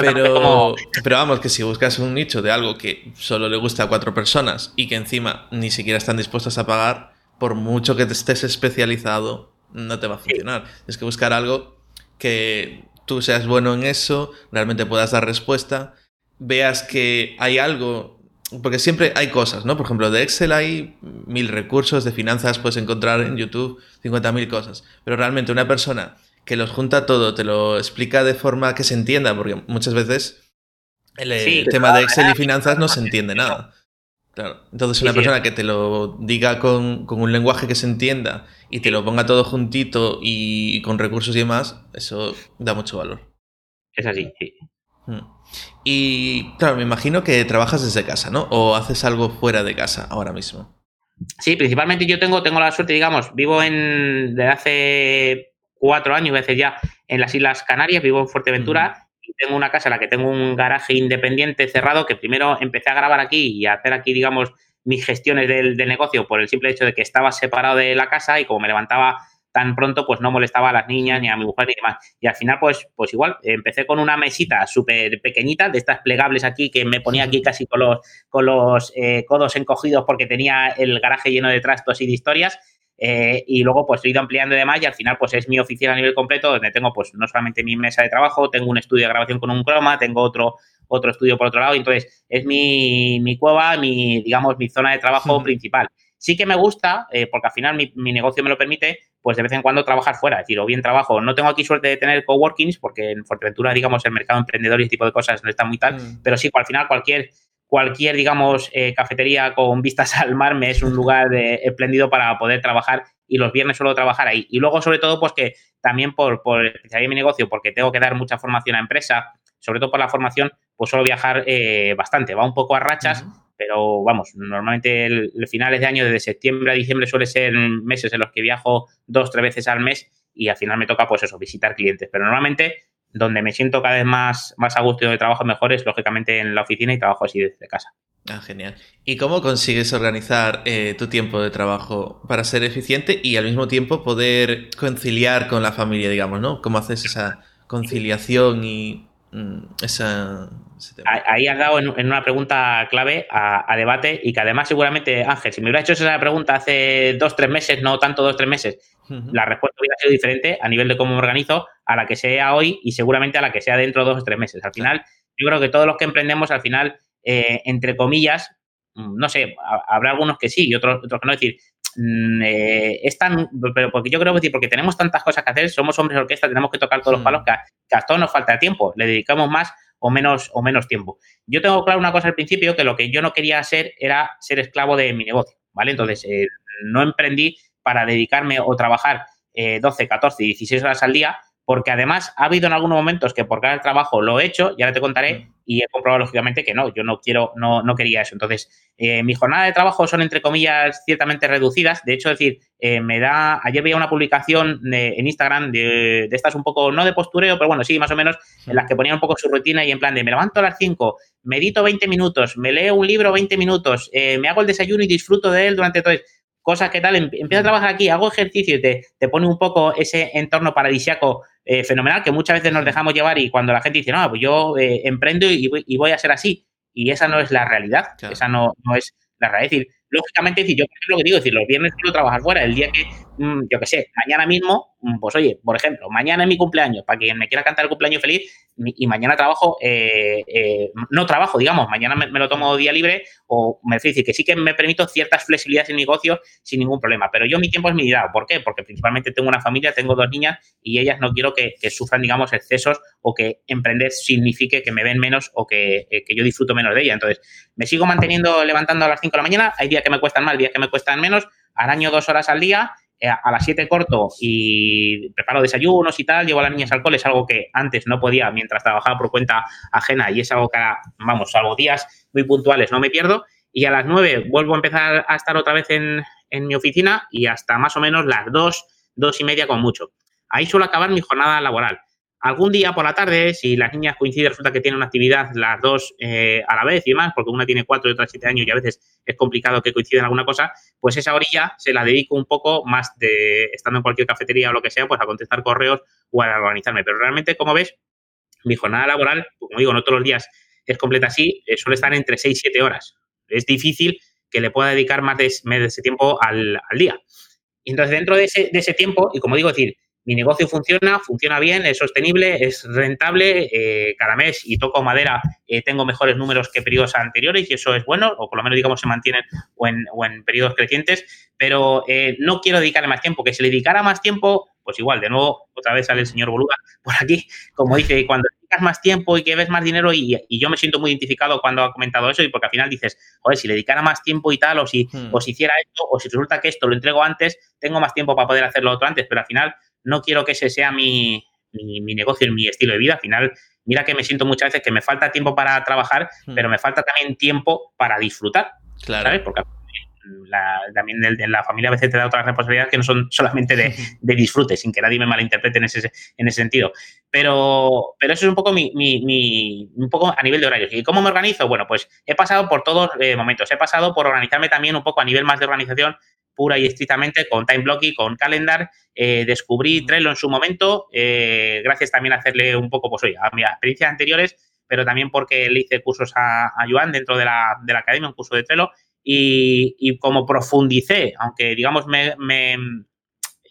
Pero, pero vamos, que si buscas un nicho de algo que solo le gusta a cuatro personas y que encima ni siquiera están dispuestas a pagar, por mucho que te estés especializado no te va a funcionar. Tienes que buscar algo que tú seas bueno en eso, realmente puedas dar respuesta veas que hay algo, porque siempre hay cosas, ¿no? Por ejemplo, de Excel hay mil recursos, de finanzas puedes encontrar en YouTube 50.000 cosas, pero realmente una persona que los junta todo, te lo explica de forma que se entienda, porque muchas veces el, tema de Excel y finanzas no se entiende nada. Claro. Entonces, una persona que te lo diga con, un lenguaje que se entienda y te lo ponga todo juntito y con recursos y demás, eso da mucho valor. Es así, sí. Hmm. Y claro, me imagino que trabajas desde casa, ¿no? O haces algo fuera de casa ahora mismo. Sí, principalmente yo tengo, tengo la suerte, digamos, vivo en desde hace cuatro años, veces ya, en las Islas Canarias, vivo en Fuerteventura tengo una casa en la que tengo un garaje independiente cerrado que primero empecé a grabar aquí y a hacer aquí, digamos, mis gestiones del, del negocio por el simple hecho de que estaba separado de la casa y como me levantaba tan pronto, pues no molestaba a las niñas ni a mi mujer ni demás. Y al final, pues, pues igual, empecé con una mesita súper pequeñita, de estas plegables aquí, que me ponía aquí casi con los, con los eh, codos encogidos porque tenía el garaje lleno de trastos y de historias. Eh, y luego pues he ido ampliando y demás y al final pues es mi oficina a nivel completo donde tengo pues no solamente mi mesa de trabajo, tengo un estudio de grabación con un croma, tengo otro, otro estudio por otro lado y entonces es mi, mi cueva, mi digamos mi zona de trabajo principal. Sí que me gusta, eh, porque al final mi, mi, negocio me lo permite, pues de vez en cuando trabajar fuera. Es decir, o bien trabajo. No tengo aquí suerte de tener coworkings, porque en Fuerteventura, digamos, el mercado emprendedor y ese tipo de cosas no está muy tal, mm. pero sí, al final cualquier cualquier, digamos, eh, cafetería con vistas al mar me es un lugar de, espléndido para poder trabajar y los viernes suelo trabajar ahí. Y luego, sobre todo, pues que también por, por especialidad mi negocio, porque tengo que dar mucha formación a empresa, sobre todo por la formación, pues suelo viajar eh, bastante. Va un poco a rachas, pero vamos, normalmente el, finales de año, desde septiembre a diciembre, suele ser meses en los que viajo dos, tres veces al mes y al final me toca, pues eso, visitar clientes. Pero normalmente donde me siento cada vez más, más a gusto y donde trabajo mejor es lógicamente en la oficina y trabajo así desde casa. Ah, genial. ¿Y cómo consigues organizar eh, tu tiempo de trabajo para ser eficiente y al mismo tiempo poder conciliar con la familia, digamos, ¿no? ¿Cómo haces esa conciliación y mm, esa... Ahí has dado en, una pregunta clave a, a, debate y que además seguramente, Ángel, si me hubiera hecho esa pregunta hace dos, tres meses, no tanto dos, tres meses, la respuesta hubiera sido diferente a nivel de cómo me organizo a la que sea hoy y seguramente a la que sea dentro de dos o tres meses. Al final, yo creo que todos los que emprendemos, al final, eh, entre comillas, mm, no sé, habrá algunos que sí y otros, otros que no. decir, mm, eh, es tan, pero porque yo creo que porque tenemos tantas cosas que hacer, somos hombres de orquesta, tenemos que tocar todos los mm. palos, que a, todos nos falta tiempo, le dedicamos más o menos, o menos tiempo. Yo tengo claro una cosa al principio, que lo que yo no quería hacer era ser esclavo de mi negocio, ¿vale? Entonces, eh, no emprendí para dedicarme o trabajar 12, 14, 16 horas al día, porque además ha habido en algunos momentos que por cada trabajo lo he hecho, ya te contaré, y he comprobado lógicamente que no, yo no quiero, no, no quería eso. Entonces, eh, mi jornada de trabajo son entre comillas ciertamente reducidas. De hecho, es decir, eh, me da, ayer veía una publicación en Instagram de, de, estas un poco, no de postureo, pero bueno, sí, más o menos, en las que ponía un poco su rutina y en plan de me levanto a las 5, medito 20 minutos, me leo un libro 20 minutos, eh, me hago el desayuno y disfruto de él durante todo. Cosas que tal, empiezo a trabajar aquí, hago ejercicio y te, te pone un poco ese entorno paradisiaco eh, fenomenal que muchas veces nos dejamos llevar y cuando la gente dice, no, pues yo eh, emprendo y voy, y voy, a ser así. Y esa no es la realidad, esa no, no es la realidad. Es decir, lógicamente, decir, yo lo que digo, es decir, los viernes quiero trabajar fuera, el día que, yo qué sé, mañana mismo, mm, pues oye, por ejemplo, mañana es mi cumpleaños, para quien me quiera cantar el cumpleaños feliz, y mañana trabajo, eh, eh, no trabajo, digamos, mañana me, lo tomo día libre, o me decir que sí que me permito ciertas flexibilidades en mi negocio sin ningún problema, pero yo mi tiempo es mi vida, ¿por qué? Porque principalmente tengo una familia, tengo dos niñas, y ellas no quiero que, sufran, digamos, excesos o que emprender signifique que me ven menos o que, eh, que yo disfruto menos de ella. Entonces, me sigo manteniendo levantando a las 5 de la mañana, hay días que me cuestan más, días que me cuestan menos, araño dos horas al día, a las 7 corto y preparo desayunos y tal, llevo a las niñas al cole, es algo que antes no podía mientras trabajaba por cuenta ajena y es algo que, vamos, salvo días muy puntuales, no me pierdo. Y a las 9 vuelvo a empezar a estar otra vez en, en mi oficina y hasta más o menos las 2, 2 y media con mucho. Ahí suelo acabar mi jornada laboral. Algún día por la tarde, si las niñas coinciden, resulta que tienen una actividad las dos eh, a la vez y más, porque una tiene cuatro y otra siete años y a veces es complicado que coincidan alguna cosa, pues esa orilla se la dedico un poco más de, estando en cualquier cafetería o lo que sea, pues a contestar correos o a organizarme. Pero realmente, como ves, mi jornada laboral, como digo, no todos los días es completa así, eh, suele estar entre seis y siete horas. Es difícil que le pueda dedicar más de, ese tiempo al, día. Y entonces, dentro de ese, de ese tiempo, y como digo, decir, mi negocio funciona, funciona bien, es sostenible, es rentable, eh, cada mes y toco madera, eh, tengo mejores números que periodos anteriores y eso es bueno, o por lo menos digamos se mantienen o en, o en periodos crecientes, pero eh, no quiero dedicarle más tiempo, que si le dedicara más tiempo, pues igual, de nuevo, otra vez sale el señor Boluga por aquí, como dice, cuando dedicas más tiempo y que ves más dinero, y, y, yo me siento muy identificado cuando ha comentado eso, y porque al final dices, joder, si le dedicara más tiempo y tal, o si, hmm. o si hiciera esto, o si resulta que esto lo entrego antes, tengo más tiempo para poder hacerlo otro antes, pero al final no quiero que ese sea mi, mi, negocio, mi estilo de vida. Al final, mira que me siento muchas veces que me falta tiempo para trabajar, hmm. pero me falta también tiempo para disfrutar. Claro. ¿sabes? Porque la, también en la familia a veces te da otras responsabilidades que no son solamente de, de, disfrute, sin que nadie me malinterprete en ese, en ese sentido. Pero, pero eso es un poco mi, mi, mi, un poco a nivel de horarios. ¿Y cómo me organizo? Bueno, pues he pasado por todos eh, momentos. He pasado por organizarme también un poco a nivel más de organización pura y estrictamente con time blocking, con calendar. Eh, descubrí Trello en su momento, eh, gracias también a hacerle un poco, pues oye, a mis experiencias anteriores, pero también porque le hice cursos a, a Joan dentro de la, de la, academia, un curso de Trello, y, y como profundicé, aunque digamos me, me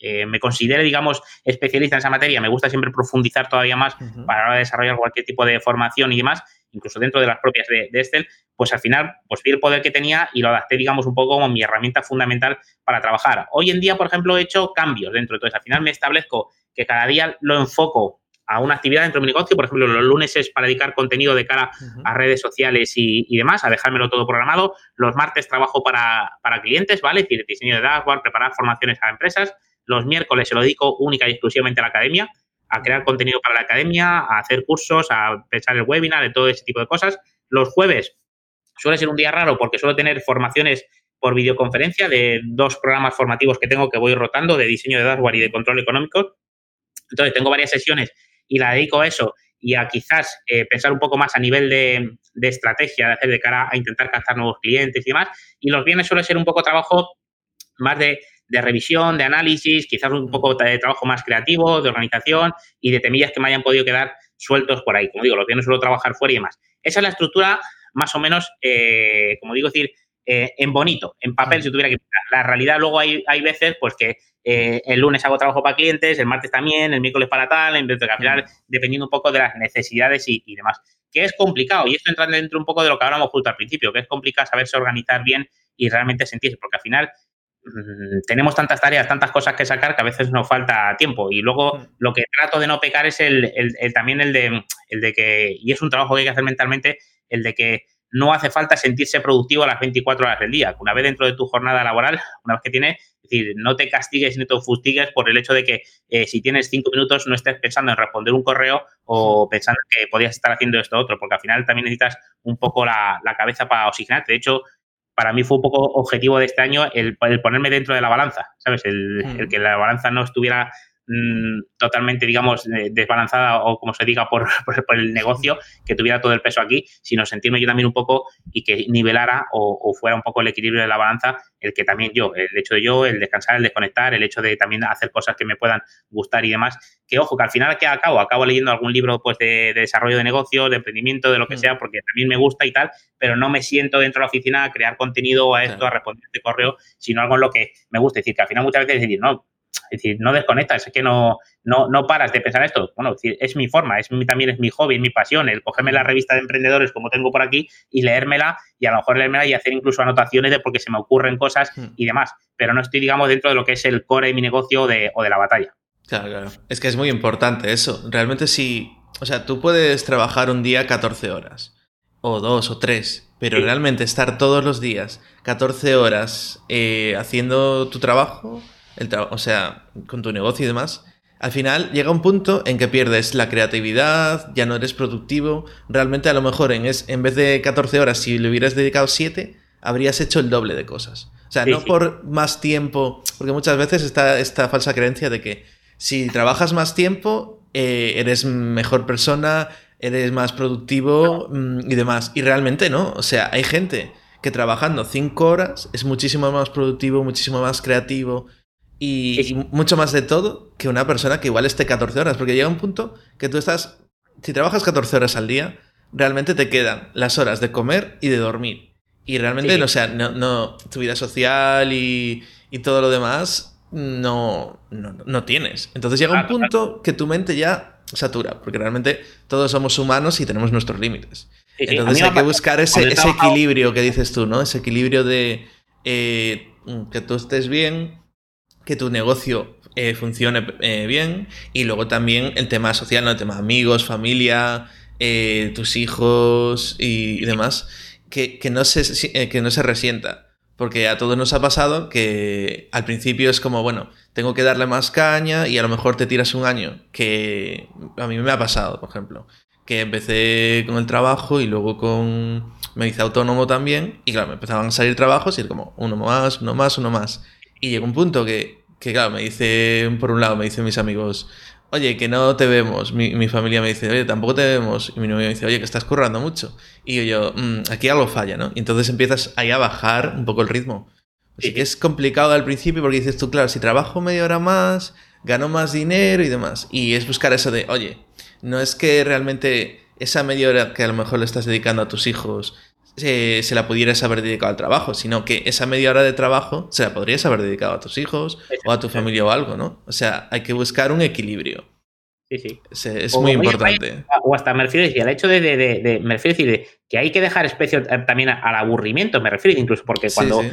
eh, me considere, digamos, especialista en esa materia, me gusta siempre profundizar todavía más uh -huh. para desarrollar cualquier tipo de formación y demás, incluso dentro de las propias de, de, Excel, pues al final, pues vi el poder que tenía y lo adapté, digamos, un poco como mi herramienta fundamental para trabajar. Hoy en día, por ejemplo, he hecho cambios dentro de todo eso. Al final me establezco que cada día lo enfoco a una actividad dentro de mi negocio. Por ejemplo, los lunes es para dedicar contenido de cara uh -huh. a redes sociales y, y, demás, a dejármelo todo programado. Los martes trabajo para, para clientes, ¿vale? Es decir, diseño de dashboard, preparar formaciones a empresas. Los miércoles se lo dedico única y exclusivamente a la academia, a crear contenido para la academia, a hacer cursos, a pensar el webinar, de todo ese tipo de cosas. Los jueves suele ser un día raro porque suelo tener formaciones por videoconferencia de dos programas formativos que tengo que voy rotando de diseño de dashboard y de control económico. Entonces, tengo varias sesiones y la dedico a eso y a quizás eh, pensar un poco más a nivel de, de, estrategia, de hacer de cara a intentar captar nuevos clientes y demás. Y los viernes suele ser un poco trabajo más de de revisión, de análisis, quizás un poco de trabajo más creativo, de organización y de temillas que me hayan podido quedar sueltos por ahí. Como digo, los viernes suelo trabajar fuera y demás. Esa es la estructura más o menos, eh, como digo, decir, eh, en bonito, en papel, si tuviera que La realidad luego hay, hay veces pues que eh, el lunes hago trabajo para clientes, el martes también, el miércoles para tal, en vez de al final, dependiendo un poco de las necesidades y, y, demás. Que es complicado, y esto entra dentro un poco de lo que hablamos justo al principio, que es complicado saberse organizar bien y realmente sentirse, porque al final Mm, tenemos tantas tareas, tantas cosas que sacar que a veces nos falta tiempo. Y luego mm. lo que trato de no pecar es el, el, el, también el de, el de que, y es un trabajo que hay que hacer mentalmente, el de que no hace falta sentirse productivo a las 24 horas del día. Una vez dentro de tu jornada laboral, una vez que tienes, es decir, no te castigues ni te fustigues por el hecho de que eh, si tienes cinco minutos no estés pensando en responder un correo o pensando que podías estar haciendo esto otro, porque al final también necesitas un poco la, la cabeza para oxigenarte. De hecho, para mí fue un poco objetivo de este año el, el ponerme dentro de la balanza, ¿sabes? El, mm. el, que la balanza no estuviera mmm, totalmente, digamos, desbalanzada o como se diga por, por, por, el negocio, que tuviera todo el peso aquí, sino sentirme yo también un poco y que nivelara o, o, fuera un poco el equilibrio de la balanza, el que también yo, el hecho de yo, el descansar, el desconectar, el hecho de también hacer cosas que me puedan gustar y demás, que ojo, que al final que acabo, acabo leyendo algún libro pues de, de desarrollo de negocios, de emprendimiento, de lo que mm. sea, porque también me gusta y tal, pero no me siento dentro de la oficina a crear contenido a esto, a responder este correo, sino algo en lo que me gusta. Es decir, que al final muchas veces decir, no, es decir, no desconectas, es que no, no, no paras de pensar esto. Bueno, es, decir, es mi forma, es mi, también es mi hobby, es mi pasión, el cogerme la revista de emprendedores como tengo por aquí y leérmela y a lo mejor leérmela y hacer incluso anotaciones de porque se me ocurren cosas mm. y demás. Pero no estoy, digamos, dentro de lo que es el core de mi negocio de, o de la batalla. Claro, claro. Es que es muy importante eso. Realmente si, o sea, tú puedes trabajar un día 14 horas, o dos, o tres, pero sí. realmente estar todos los días 14 horas eh, haciendo tu trabajo el o sea, con tu negocio y demás, al final llega un punto en que pierdes la creatividad, ya no eres productivo. Realmente a lo mejor en, es, en vez de 14 horas, si le hubieras dedicado 7, habrías hecho el doble de cosas. O sea, sí, no sí. por más tiempo, porque muchas veces está esta falsa creencia de que si trabajas más tiempo, eh, eres mejor persona, eres más productivo no. y demás. Y realmente no. O sea, hay gente que trabajando 5 horas es muchísimo más productivo, muchísimo más creativo, y, y, mucho más de todo que una persona que igual esté 14 horas, porque llega un punto que tú estás, si trabajas 14 horas al día, realmente te quedan las horas de comer y de dormir. Y realmente, sí. no, o sea, no, no, tu vida social y, y todo lo demás no, no, tienes. Entonces llega un punto que tu mente ya satura, porque realmente todos somos humanos y tenemos nuestros límites. Entonces hay que buscar ese, equilibrio que dices tú, ¿no? Ese equilibrio de eh, que tú estés bien, que tu negocio eh, funcione eh, bien y luego también el tema social, ¿no? El tema amigos, familia, tus hijos y, demás, que, no se, que no se resienta. Porque a todos nos ha pasado que al principio es como, bueno, tengo que darle más caña y a lo mejor te tiras un año, que a mí me ha pasado, por ejemplo, que empecé con el trabajo y luego con... me hice autónomo también y claro, me empezaban a salir trabajos y era como uno más, uno más, uno más. Y llegó un punto que, que claro, me dice, por un lado, me dicen mis amigos, oye, que no te vemos. Mi, familia me dice, oye, tampoco te vemos. Y mi novia me dice, oye, que estás currando mucho. Y yo, yo mm, aquí algo falla, ¿no? Y entonces empiezas ahí a bajar un poco el ritmo. Así que es complicado al principio porque dices tú, claro, si trabajo media hora más, gano más dinero y demás. Y es buscar eso de, oye, no es que realmente esa media hora que a lo mejor le estás dedicando a tus hijos se, se, la pudieras haber dedicado al trabajo, sino que esa media hora de trabajo se la podrías haber dedicado a tus hijos o a tu familia o algo, ¿no? O sea, hay que buscar un equilibrio. Sí, sí. Es, muy importante. O hasta me refiero a el hecho de, de, de, me refiero a decir, que hay que dejar espacio eh, también al aburrimiento, me refiero incluso porque cuando sí,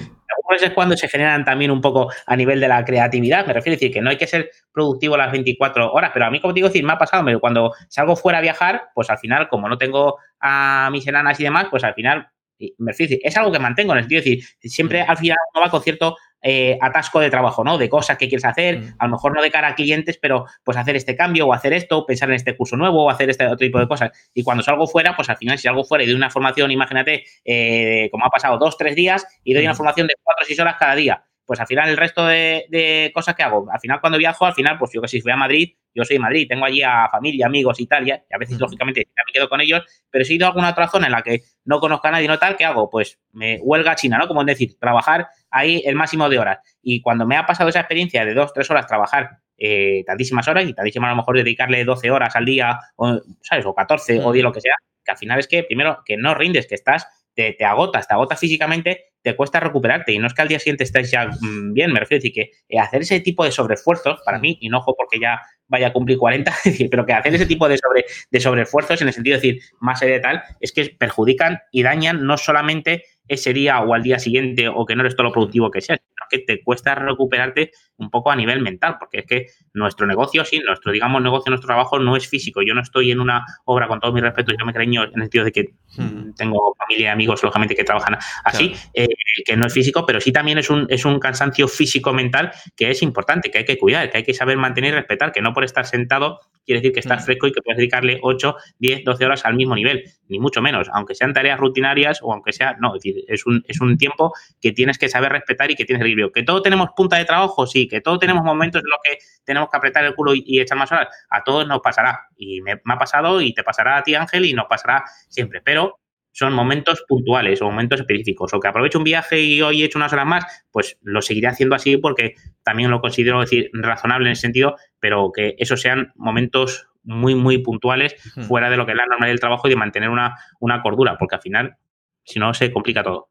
es cuando se generan también un poco a nivel de la creatividad, me refiero a decir que no hay que ser productivo las 24 horas, pero a mí como te digo, decir, me ha pasado, cuando salgo fuera a viajar, pues al final como no tengo a mis enanas y demás, pues al final es algo que mantengo en el sentido de decir, siempre al final uno va con cierto eh, atasco de trabajo, ¿no? De cosas que quieres hacer, mm. a lo mejor no de cara a clientes, pero pues hacer este cambio o hacer esto, pensar en este curso nuevo o hacer este otro tipo de cosas. Y cuando salgo fuera, pues al final, si salgo fuera y doy una formación, imagínate, eh, como ha pasado dos, tres días, y doy una mm. formación de cuatro o seis horas cada día pues al final el resto de, cosas que hago, al final cuando viajo, al final, pues yo que si voy a Madrid, yo soy de Madrid, tengo allí a familia, amigos y tal, y a veces, lógicamente, me quedo con ellos, pero si he ido a alguna otra zona en la que no conozco a nadie, no tal, ¿qué hago? Pues me huelga China, ¿no? Como es decir, trabajar ahí el máximo de horas. Y cuando me ha pasado esa experiencia de dos, tres horas trabajar eh, tantísimas horas y tantísimas a lo mejor dedicarle 12 horas al día, o, ¿sabes? O 14 o 10, lo que sea, que al final es que, primero, que no rindes, que estás te, te, agotas, te agotas físicamente, te cuesta recuperarte. Y no es que al día siguiente estés ya mm, bien, me refiero a decir que eh, hacer ese tipo de sobreesfuerzos, para mí, y no ojo porque ya vaya a cumplir 40, pero que hacer ese tipo de, sobre, de sobreesfuerzos, en el sentido de decir, más allá de tal, es que perjudican y dañan no solamente ese día o al día siguiente o que no eres todo lo productivo que seas, que te cuesta recuperarte un poco a nivel mental, porque es que nuestro negocio, sí, nuestro, digamos, negocio, nuestro trabajo no es físico. Yo no estoy en una obra, con todo mi respeto, yo me cariño en el sentido de que hmm. tengo familia y amigos, lógicamente, que trabajan así, eh, que no es físico, pero sí también es un, es un cansancio físico-mental que es importante, que hay que cuidar, que hay que saber mantener y respetar, que no por estar sentado quiere decir que estás hmm. fresco y que puedes dedicarle 8, 10, 12 horas al mismo nivel, ni mucho menos, aunque sean tareas rutinarias o aunque sea, no, es decir, es un, es un tiempo que tienes que saber respetar y que tienes equilibrio. ¿Que todos tenemos punta de trabajo? Sí. ¿Que todos tenemos momentos en los que tenemos que apretar el culo y, echar más horas? A todos nos pasará. Y me, ha pasado y te pasará a ti, Ángel, y nos pasará siempre. Pero son momentos puntuales o momentos específicos. O que aprovecho un viaje y hoy he hecho unas horas más, pues lo seguiré haciendo así porque también lo considero decir razonable en ese sentido, pero que esos sean momentos muy, muy puntuales fuera de lo que es la norma del trabajo y de mantener una, una cordura, porque al final, si no, se complica todo.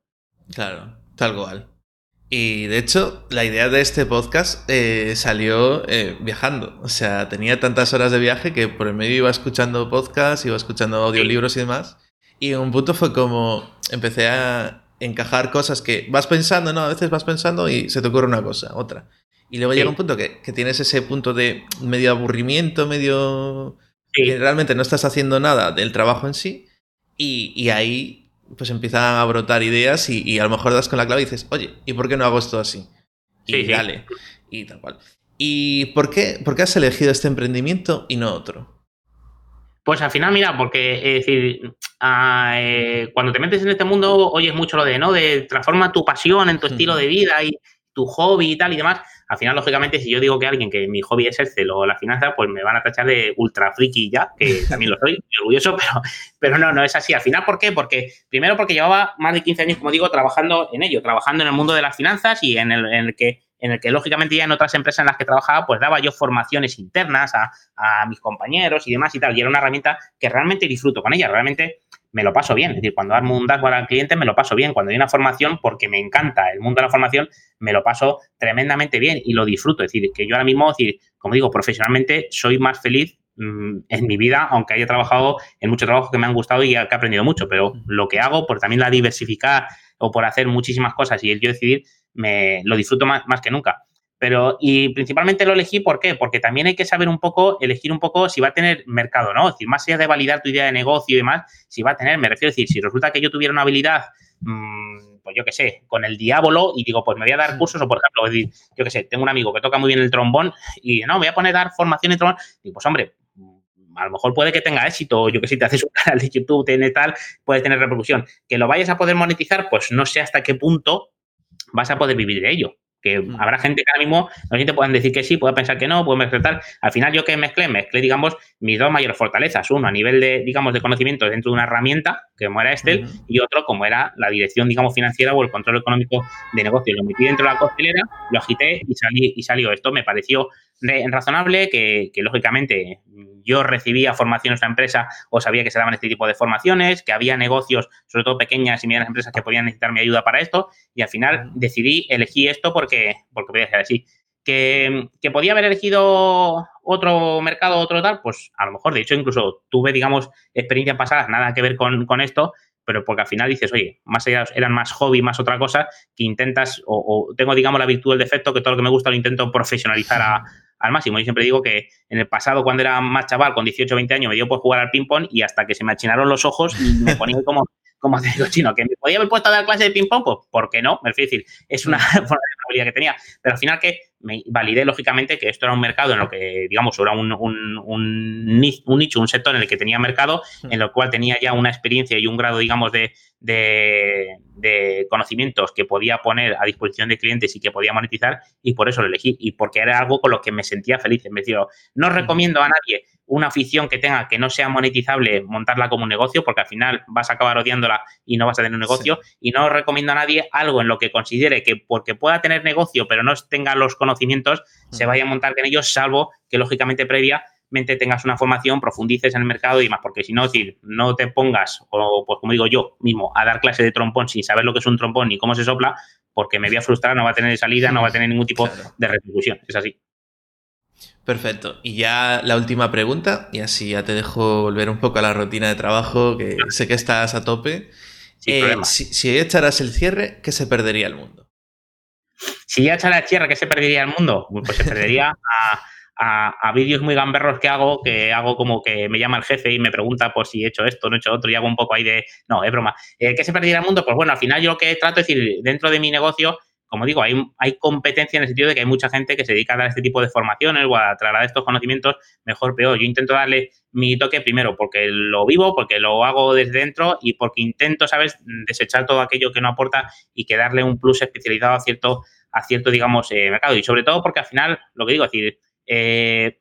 Claro, tal cual. Y de hecho, la idea de este podcast eh, salió eh, viajando. O sea, tenía tantas horas de viaje que por el medio iba escuchando podcasts, iba escuchando audiolibros y demás. Y en un punto fue como empecé a encajar cosas que vas pensando, ¿no? A veces vas pensando y se te ocurre una cosa, otra. Y luego llega un punto que, que, tienes ese punto de medio aburrimiento, medio... que realmente no estás haciendo nada del trabajo en sí. Y, y ahí pues empiezan a brotar ideas y, a lo mejor das con la clave y dices, oye, ¿y por qué no hago esto así? Y dale, y tal cual. ¿Y por qué, por qué has elegido este emprendimiento y no otro? Pues al final, mira, porque es decir, ah, eh, cuando te metes en este mundo oyes mucho lo de, ¿no? De transforma tu pasión en tu estilo de vida y tu hobby y tal y demás al final, lógicamente, si yo digo que alguien que mi hobby es el o la finanza, pues me van a tachar de ultra friki ya, que también lo soy, orgulloso, pero, pero no, no es así. Al final, ¿por qué? Porque, primero, porque llevaba más de 15 años, como digo, trabajando en ello, trabajando en el mundo de las finanzas y en el, en el que en el que lógicamente ya en otras empresas en las que trabajaba, pues daba yo formaciones internas a, a, mis compañeros y demás y tal. Y era una herramienta que realmente disfruto con ella. Realmente me lo paso bien. Es decir, cuando armo un dashboard al cliente, me lo paso bien. Cuando hay una formación, porque me encanta el mundo de la formación, me lo paso tremendamente bien y lo disfruto. Es decir, que yo ahora mismo, decir, como digo, profesionalmente soy más feliz mm, en mi vida, aunque haya trabajado en muchos trabajos que me han gustado y que he aprendido mucho, pero lo que hago, por también la diversificar o por hacer muchísimas cosas y el yo decidir, me lo disfruto más, más que nunca. Pero, y principalmente lo elegí, ¿por qué? Porque también hay que saber un poco, elegir un poco si va a tener mercado, ¿no? Es decir, más allá de validar tu idea de negocio y demás, si va a tener, me refiero a decir, si resulta que yo tuviera una habilidad, mmm, pues yo qué sé, con el diablo y digo, pues me voy a dar cursos o, por ejemplo, decir, yo qué sé, tengo un amigo que toca muy bien el trombón y no, me voy a poner a dar formación en trombón. Y pues, hombre, a lo mejor puede que tenga éxito, yo que sé, te haces un canal de YouTube, tiene tal, puede tener repercusión. Que lo vayas a poder monetizar, pues no sé hasta qué punto vas a poder vivir de ello que mm. habrá gente que ahora mismo no te puedan decir que sí, puede pensar que no, puede mezclar Al final, yo que mezclé, mezclé, digamos, mis dos mayores fortalezas. Uno, a nivel de, digamos, de conocimiento dentro de una herramienta, como era Excel, y otro, como era la dirección, digamos, financiera o el control económico de negocio. Lo metí dentro de la costelera, lo agité y, salí, y salió. Esto me pareció razonable, que, que lógicamente yo recibía formaciones en la empresa o sabía que se daban este tipo de formaciones, que había negocios, sobre todo pequeñas y medianas empresas que podían necesitar mi ayuda para esto y al final decidí, elegí esto porque, porque podía ser así. Que, que, podía haber elegido otro mercado, otro tal, pues a lo mejor, de hecho, incluso tuve, digamos, experiencias pasadas, nada que ver con, con esto, pero porque al final dices, oye, más allá eran más hobby, más otra cosa, que intentas, o, o tengo, digamos, la virtud del defecto, que todo lo que me gusta lo intento profesionalizar a, al máximo. Yo siempre digo que en el pasado, cuando era más chaval, con 18 o 20 años, me dio por jugar al ping-pong y hasta que se me achinaron los ojos y me ponía como, como te digo, chino, que me podía haber puesto a dar clase de ping-pong, pues, ¿por qué no? Es decir, es una forma de probabilidad que tenía. Pero al final que me validé, lógicamente, que esto era un mercado en lo que, digamos, era un, un, un, nicho, un sector en el que tenía mercado, en el cual tenía ya una experiencia y un grado, digamos, de, de, de, conocimientos que podía poner a disposición de clientes y que podía monetizar, y por eso lo elegí, y porque era algo con lo que me sentía feliz. Me decía, no recomiendo a nadie una afición que tenga que no sea monetizable, montarla como un negocio, porque al final vas a acabar odiándola y no vas a tener un negocio. Y no recomiendo a nadie algo en lo que considere que porque pueda tener negocio, pero no tenga los conocimientos, se vaya a montar en ellos, salvo que lógicamente previamente tengas una formación, profundices en el mercado y más, porque si no, decir, no te pongas, o pues como digo yo mismo, a dar clase de trompón sin saber lo que es un trompón ni cómo se sopla, porque me voy a frustrar, no va a tener salida, no va a tener ningún tipo de repercusión. Es así. Perfecto. Y ya la última pregunta, y así ya te dejo volver un poco a la rutina de trabajo, que sé que estás a tope. Eh, si, si echaras el cierre, ¿qué se perdería el mundo? Si ya echara el cierre, ¿qué se perdería el mundo? Pues se perdería a, vídeos muy gamberros que hago, que hago como que me llama el jefe y me pregunta por si he hecho esto, no he hecho otro, y hago un poco ahí de, no, es broma. Eh, ¿Qué se perdería el mundo? Pues bueno, al final yo lo que trato es decir, dentro de mi negocio, como digo, hay, hay competencia en el sentido de que hay mucha gente que se dedica a dar este tipo de formaciones o a trasladar estos conocimientos mejor, peor. Yo intento darle mi toque primero porque lo vivo, porque lo hago desde dentro y porque intento, ¿sabes?, desechar todo aquello que no aporta y que darle un plus especializado a cierto, a cierto digamos, eh, mercado. Y sobre todo porque al final, lo que digo, es decir, eh,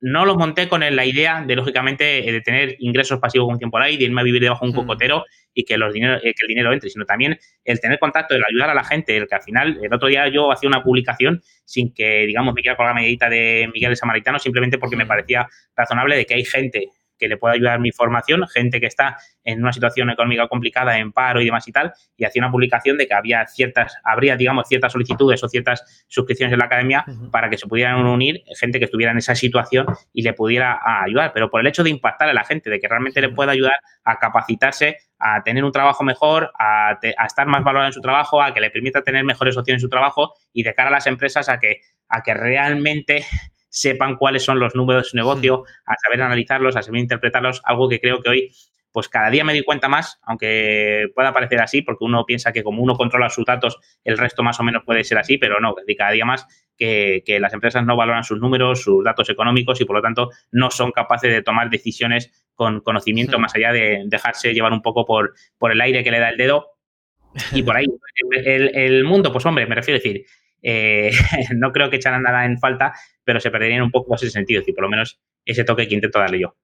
no lo monté con la idea de, lógicamente, eh, de tener ingresos pasivos con tiempo ahí, de irme a vivir debajo de un mm. cocotero y que, los dinero, eh, que el dinero entre, sino también el tener contacto, el ayudar a la gente, el que al final, el otro día yo hacía una publicación sin que, digamos, me quiera colgar la medita de Miguel el Samaritano, simplemente porque me mm. parecía razonable de que hay gente que le pueda ayudar mi formación, gente que está en una situación económica complicada, en paro y demás y tal, y hacía una publicación de que había ciertas, habría, digamos, ciertas solicitudes o ciertas suscripciones en la academia para que se pudieran unir gente que estuviera en esa situación y le pudiera ayudar, pero por el hecho de impactar a la gente, de que realmente le pueda ayudar a capacitarse, a tener un trabajo mejor, a, a estar más valorado en su trabajo, a que le permita tener mejores opciones en su trabajo y de cara a las empresas a que, a que realmente sepan cuáles son los números de su negocio, a saber analizarlos, a saber interpretarlos, algo que creo que hoy pues cada día me doy cuenta más, aunque pueda parecer así, porque uno piensa que como uno controla sus datos, el resto más o menos puede ser así, pero no, cada día más que, las empresas no valoran sus números, sus datos económicos y por lo tanto no son capaces de tomar decisiones con conocimiento más allá de dejarse llevar un poco por, por el aire que le da el dedo. Y por ahí, el, el mundo, pues hombre, me refiero a decir, eh, no creo que echaran nada en falta, pero se perderían un poco ese sentido, y por lo menos ese toque que intento darle yo.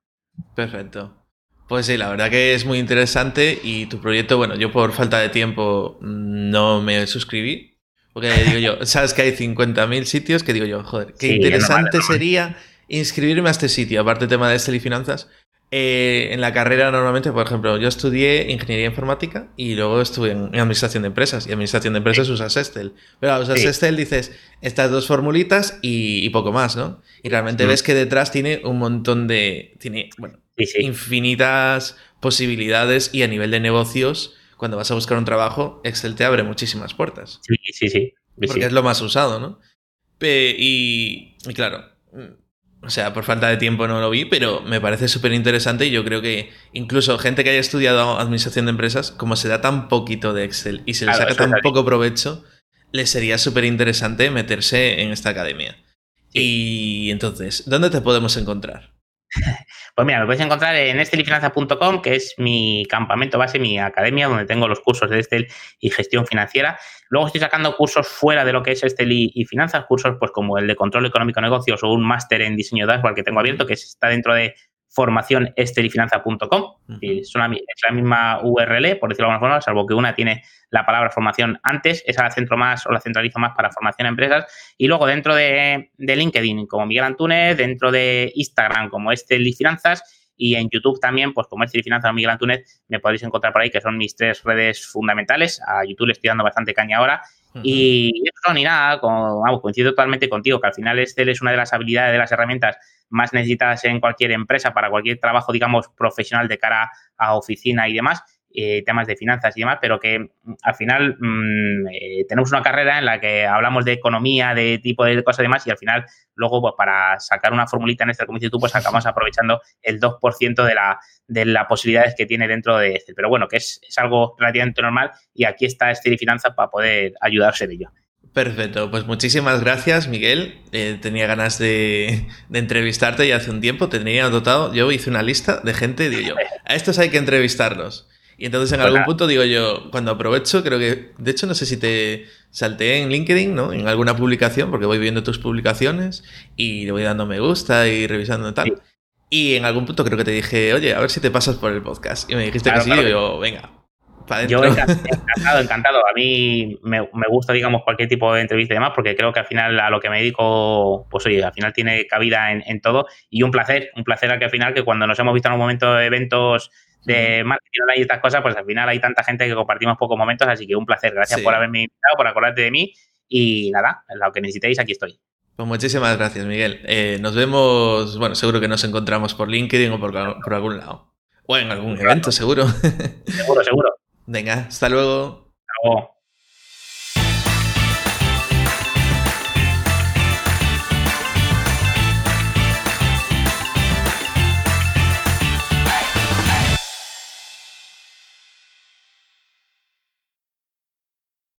Perfecto. Pues sí, la verdad que es muy interesante y tu proyecto, bueno, yo por falta de tiempo no me suscribí, porque digo yo, sabes que hay 50.000 sitios que digo yo, joder, qué interesante sería inscribirme a este sitio, aparte tema de Estel y finanzas, Eh, en la carrera normalmente, por ejemplo, yo estudié ingeniería informática y luego estuve en, administración de empresas. Y administración de empresas usas Excel. Pero usas Excel, dices estas dos formulitas y, poco más, ¿no? Y realmente ves que detrás tiene un montón de... Tiene, bueno, infinitas posibilidades y a nivel de negocios, cuando vas a buscar un trabajo, Excel te abre muchísimas puertas. Sí, sí, sí. Porque es lo más usado, ¿no? y claro, o sea, por falta de tiempo no lo vi, pero me parece súper interesante y yo creo que incluso gente que haya estudiado administración de empresas, como se da tan poquito de Excel y se le saca tan poco provecho, le sería súper interesante meterse en esta academia. Y entonces, ¿dónde te podemos encontrar? Pues mira, me puedes encontrar en estelifinanza.com, que es mi campamento base, mi academia, donde tengo los cursos de Estel y gestión financiera. Luego estoy sacando cursos fuera de lo que es Estel y, finanzas, cursos pues como el de control económico negocios o un máster en diseño dashboard que tengo abierto, que está dentro de formación esterifinanza.com. Es, la misma URL, por decirlo de alguna forma, salvo que una tiene la palabra formación antes, esa la centro más o la centralizo más para formación a empresas. Y luego dentro de, LinkedIn, como Miguel Antúnez, dentro de Instagram, como Estel y Finanzas, y en YouTube también, pues como Estel y Finanzas o Miguel Antúnez, me podéis encontrar por ahí, que son mis tres redes fundamentales. A YouTube le estoy dando bastante caña ahora. Y eso ni nada, coincido totalmente contigo, que al final Estel es una de las habilidades, de las herramientas más necesitadas en cualquier empresa para cualquier trabajo, digamos, profesional de cara a oficina y demás. Eh, temas de finanzas y demás, pero que mm, al final mm, eh, tenemos una carrera en la que hablamos de economía, de tipo de cosas y demás, y al final luego pues, para sacar una formulita en este, dices tú, pues acabamos aprovechando el 2% de, la, de las posibilidades que tiene dentro de este. Pero bueno, que es, algo relativamente normal y aquí está este de finanzas para poder ayudarse de ello. Perfecto, pues muchísimas gracias Miguel. Eh, tenía ganas de, entrevistarte ya hace un tiempo, tenía dotado, yo hice una lista de gente, digo yo, a estos hay que entrevistarlos. Y entonces en algún punto digo yo, cuando aprovecho, creo que, de hecho no sé si te salté en LinkedIn, ¿no? En alguna publicación, porque voy viendo tus publicaciones y le voy dando me gusta y revisando tal. Y en algún punto creo que te dije, oye, a ver si te pasas por el podcast. Y me dijiste que sí, y yo, venga, yo encantado, encantado. A mí me, gusta, digamos, cualquier tipo de entrevista y demás, porque creo que al final a lo que me dedico, pues oye, al final tiene cabida en, todo. Y un placer, un placer al que al final, que cuando nos hemos visto en un momento de eventos de marketing y estas cosas, pues al final hay tanta gente que compartimos pocos momentos, así que un placer. Gracias por haberme invitado, por acordarte de mí. Y nada, lo que necesitéis, aquí estoy. Pues muchísimas gracias, Miguel. Eh, nos vemos, bueno, seguro que nos encontramos por LinkedIn o por, por algún lado. O en algún evento, seguro. Seguro, seguro. Venga, hasta luego. Luego.